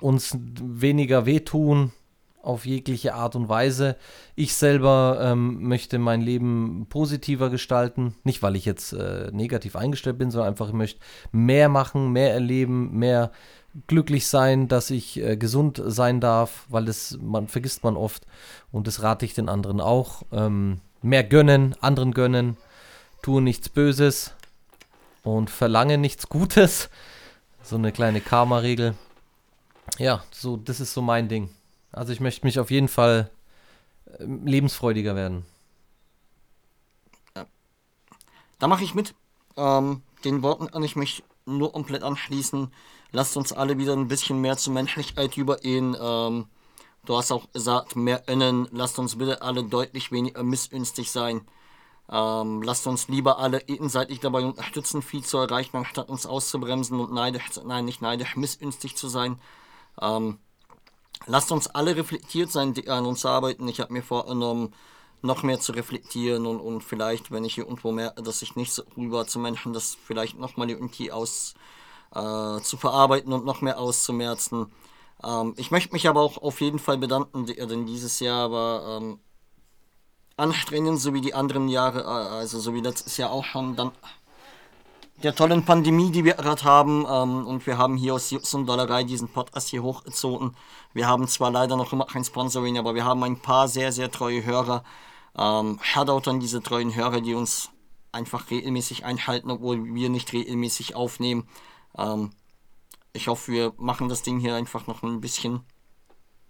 uns weniger wehtun auf jegliche Art und Weise. Ich selber ähm, möchte mein Leben positiver gestalten. Nicht, weil ich jetzt äh, negativ eingestellt bin, sondern einfach, ich möchte mehr machen, mehr erleben, mehr glücklich sein, dass ich äh, gesund sein darf, weil das man vergisst man oft und das rate ich den anderen auch. Ähm, mehr gönnen, anderen gönnen, tue nichts Böses und verlange nichts Gutes. *laughs* So eine kleine Karma-Regel. Ja, so das ist so mein Ding. Also ich möchte mich auf jeden Fall ähm, lebensfreudiger werden. Da mache ich mit. Ähm, den Worten kann ich mich nur komplett anschließen. Lasst uns alle wieder ein bisschen mehr zur Menschlichkeit übergehen. Ähm, du hast auch gesagt, mehr innen. Lasst uns bitte alle deutlich weniger missgünstig sein. Ähm, lasst uns lieber alle gegenseitig dabei unterstützen, viel zu erreichen, anstatt uns auszubremsen und neidisch, nein, nicht neidisch, missgünstig zu sein. Ähm, lasst uns alle reflektiert sein, die an uns arbeiten. Ich habe mir vorgenommen, noch mehr zu reflektieren und, und vielleicht, wenn ich irgendwo merke, dass ich nicht so rüber zu Menschen, das vielleicht nochmal irgendwie aus äh, zu verarbeiten und noch mehr auszumerzen. Ähm, ich möchte mich aber auch auf jeden Fall bedanken, die- denn dieses Jahr war ähm, anstrengend, so wie die anderen Jahre, äh, also so wie letztes Jahr auch schon, dann der tollen Pandemie, die wir gerade haben. Ähm, und wir haben hier aus Jux und Dollerei diesen Podcast hier hochgezogen. Wir haben zwar leider noch immer kein Sponsoring, aber wir haben ein paar sehr, sehr treue Hörer. Ähm, Shoutout an diese treuen Hörer, die uns einfach regelmäßig einhalten, obwohl wir nicht regelmäßig aufnehmen. Ähm, ich hoffe, wir machen das Ding hier einfach noch ein bisschen,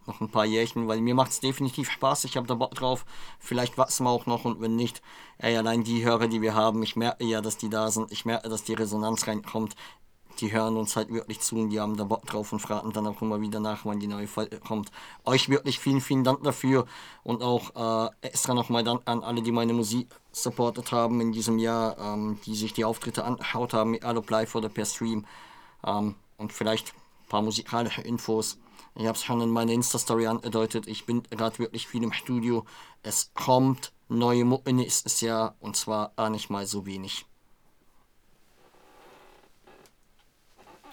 noch ein paar Jährchen, weil mir macht es definitiv Spaß. Ich habe da Bock drauf. Vielleicht wachsen wir auch noch und wenn nicht, ey, allein die Hörer, die wir haben, ich merke ja, dass die da sind. Ich merke, dass die Resonanz reinkommt. Die hören uns halt wirklich zu und die haben da Bock drauf und fragen dann auch immer wieder nach, wann die neue Folge kommt. Euch wirklich vielen, vielen Dank dafür und auch äh, extra nochmal Dank an alle, die meine Musik supportet haben in diesem Jahr, ähm, die sich die Auftritte angeschaut haben, egal ob live oder per Stream. Ähm, und vielleicht ein paar musikalische Infos. Ich habe es schon in meiner Insta-Story angedeutet. Ich bin gerade wirklich viel im Studio. Es kommt neue Mucke nächstes Jahr und zwar gar nicht mal so wenig.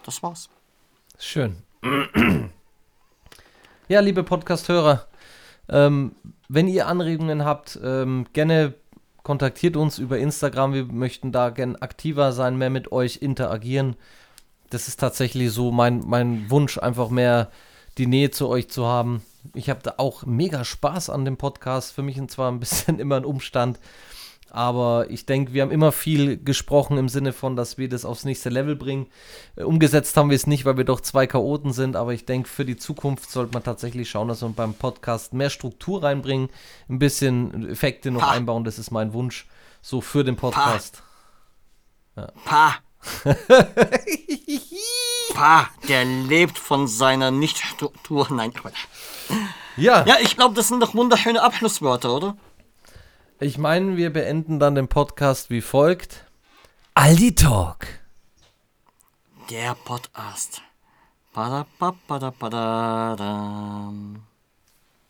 Das war's. Schön. Ja, liebe Podcast-Hörer, ähm, wenn ihr Anregungen habt, ähm, gerne kontaktiert uns über Instagram. Wir möchten da gerne aktiver sein, mehr mit euch interagieren. Das ist tatsächlich so mein, mein Wunsch, einfach mehr die Nähe zu euch zu haben. Ich habe da auch mega Spaß an dem Podcast. Für mich ist zwar ein bisschen *laughs* immer ein Umstand, aber ich denke, wir haben immer viel gesprochen im Sinne von, dass wir das aufs nächste Level bringen. Äh, umgesetzt haben wir es nicht, weil wir doch zwei Chaoten sind, aber ich denke, für die Zukunft sollte man tatsächlich schauen, dass wir beim Podcast mehr Struktur reinbringen, ein bisschen Effekte noch Pa. einbauen. Das ist mein Wunsch so für den Podcast. Pa! *laughs* pa! Der lebt von seiner Nicht-Struktur. Nein. Ja, Ja, ich glaube, das sind doch wunderschöne Abschlusswörter, oder? Ich meine, wir beenden dann den Podcast wie folgt. Aldi Talk. Der Podcast. Pada, pa, pada, pada, da.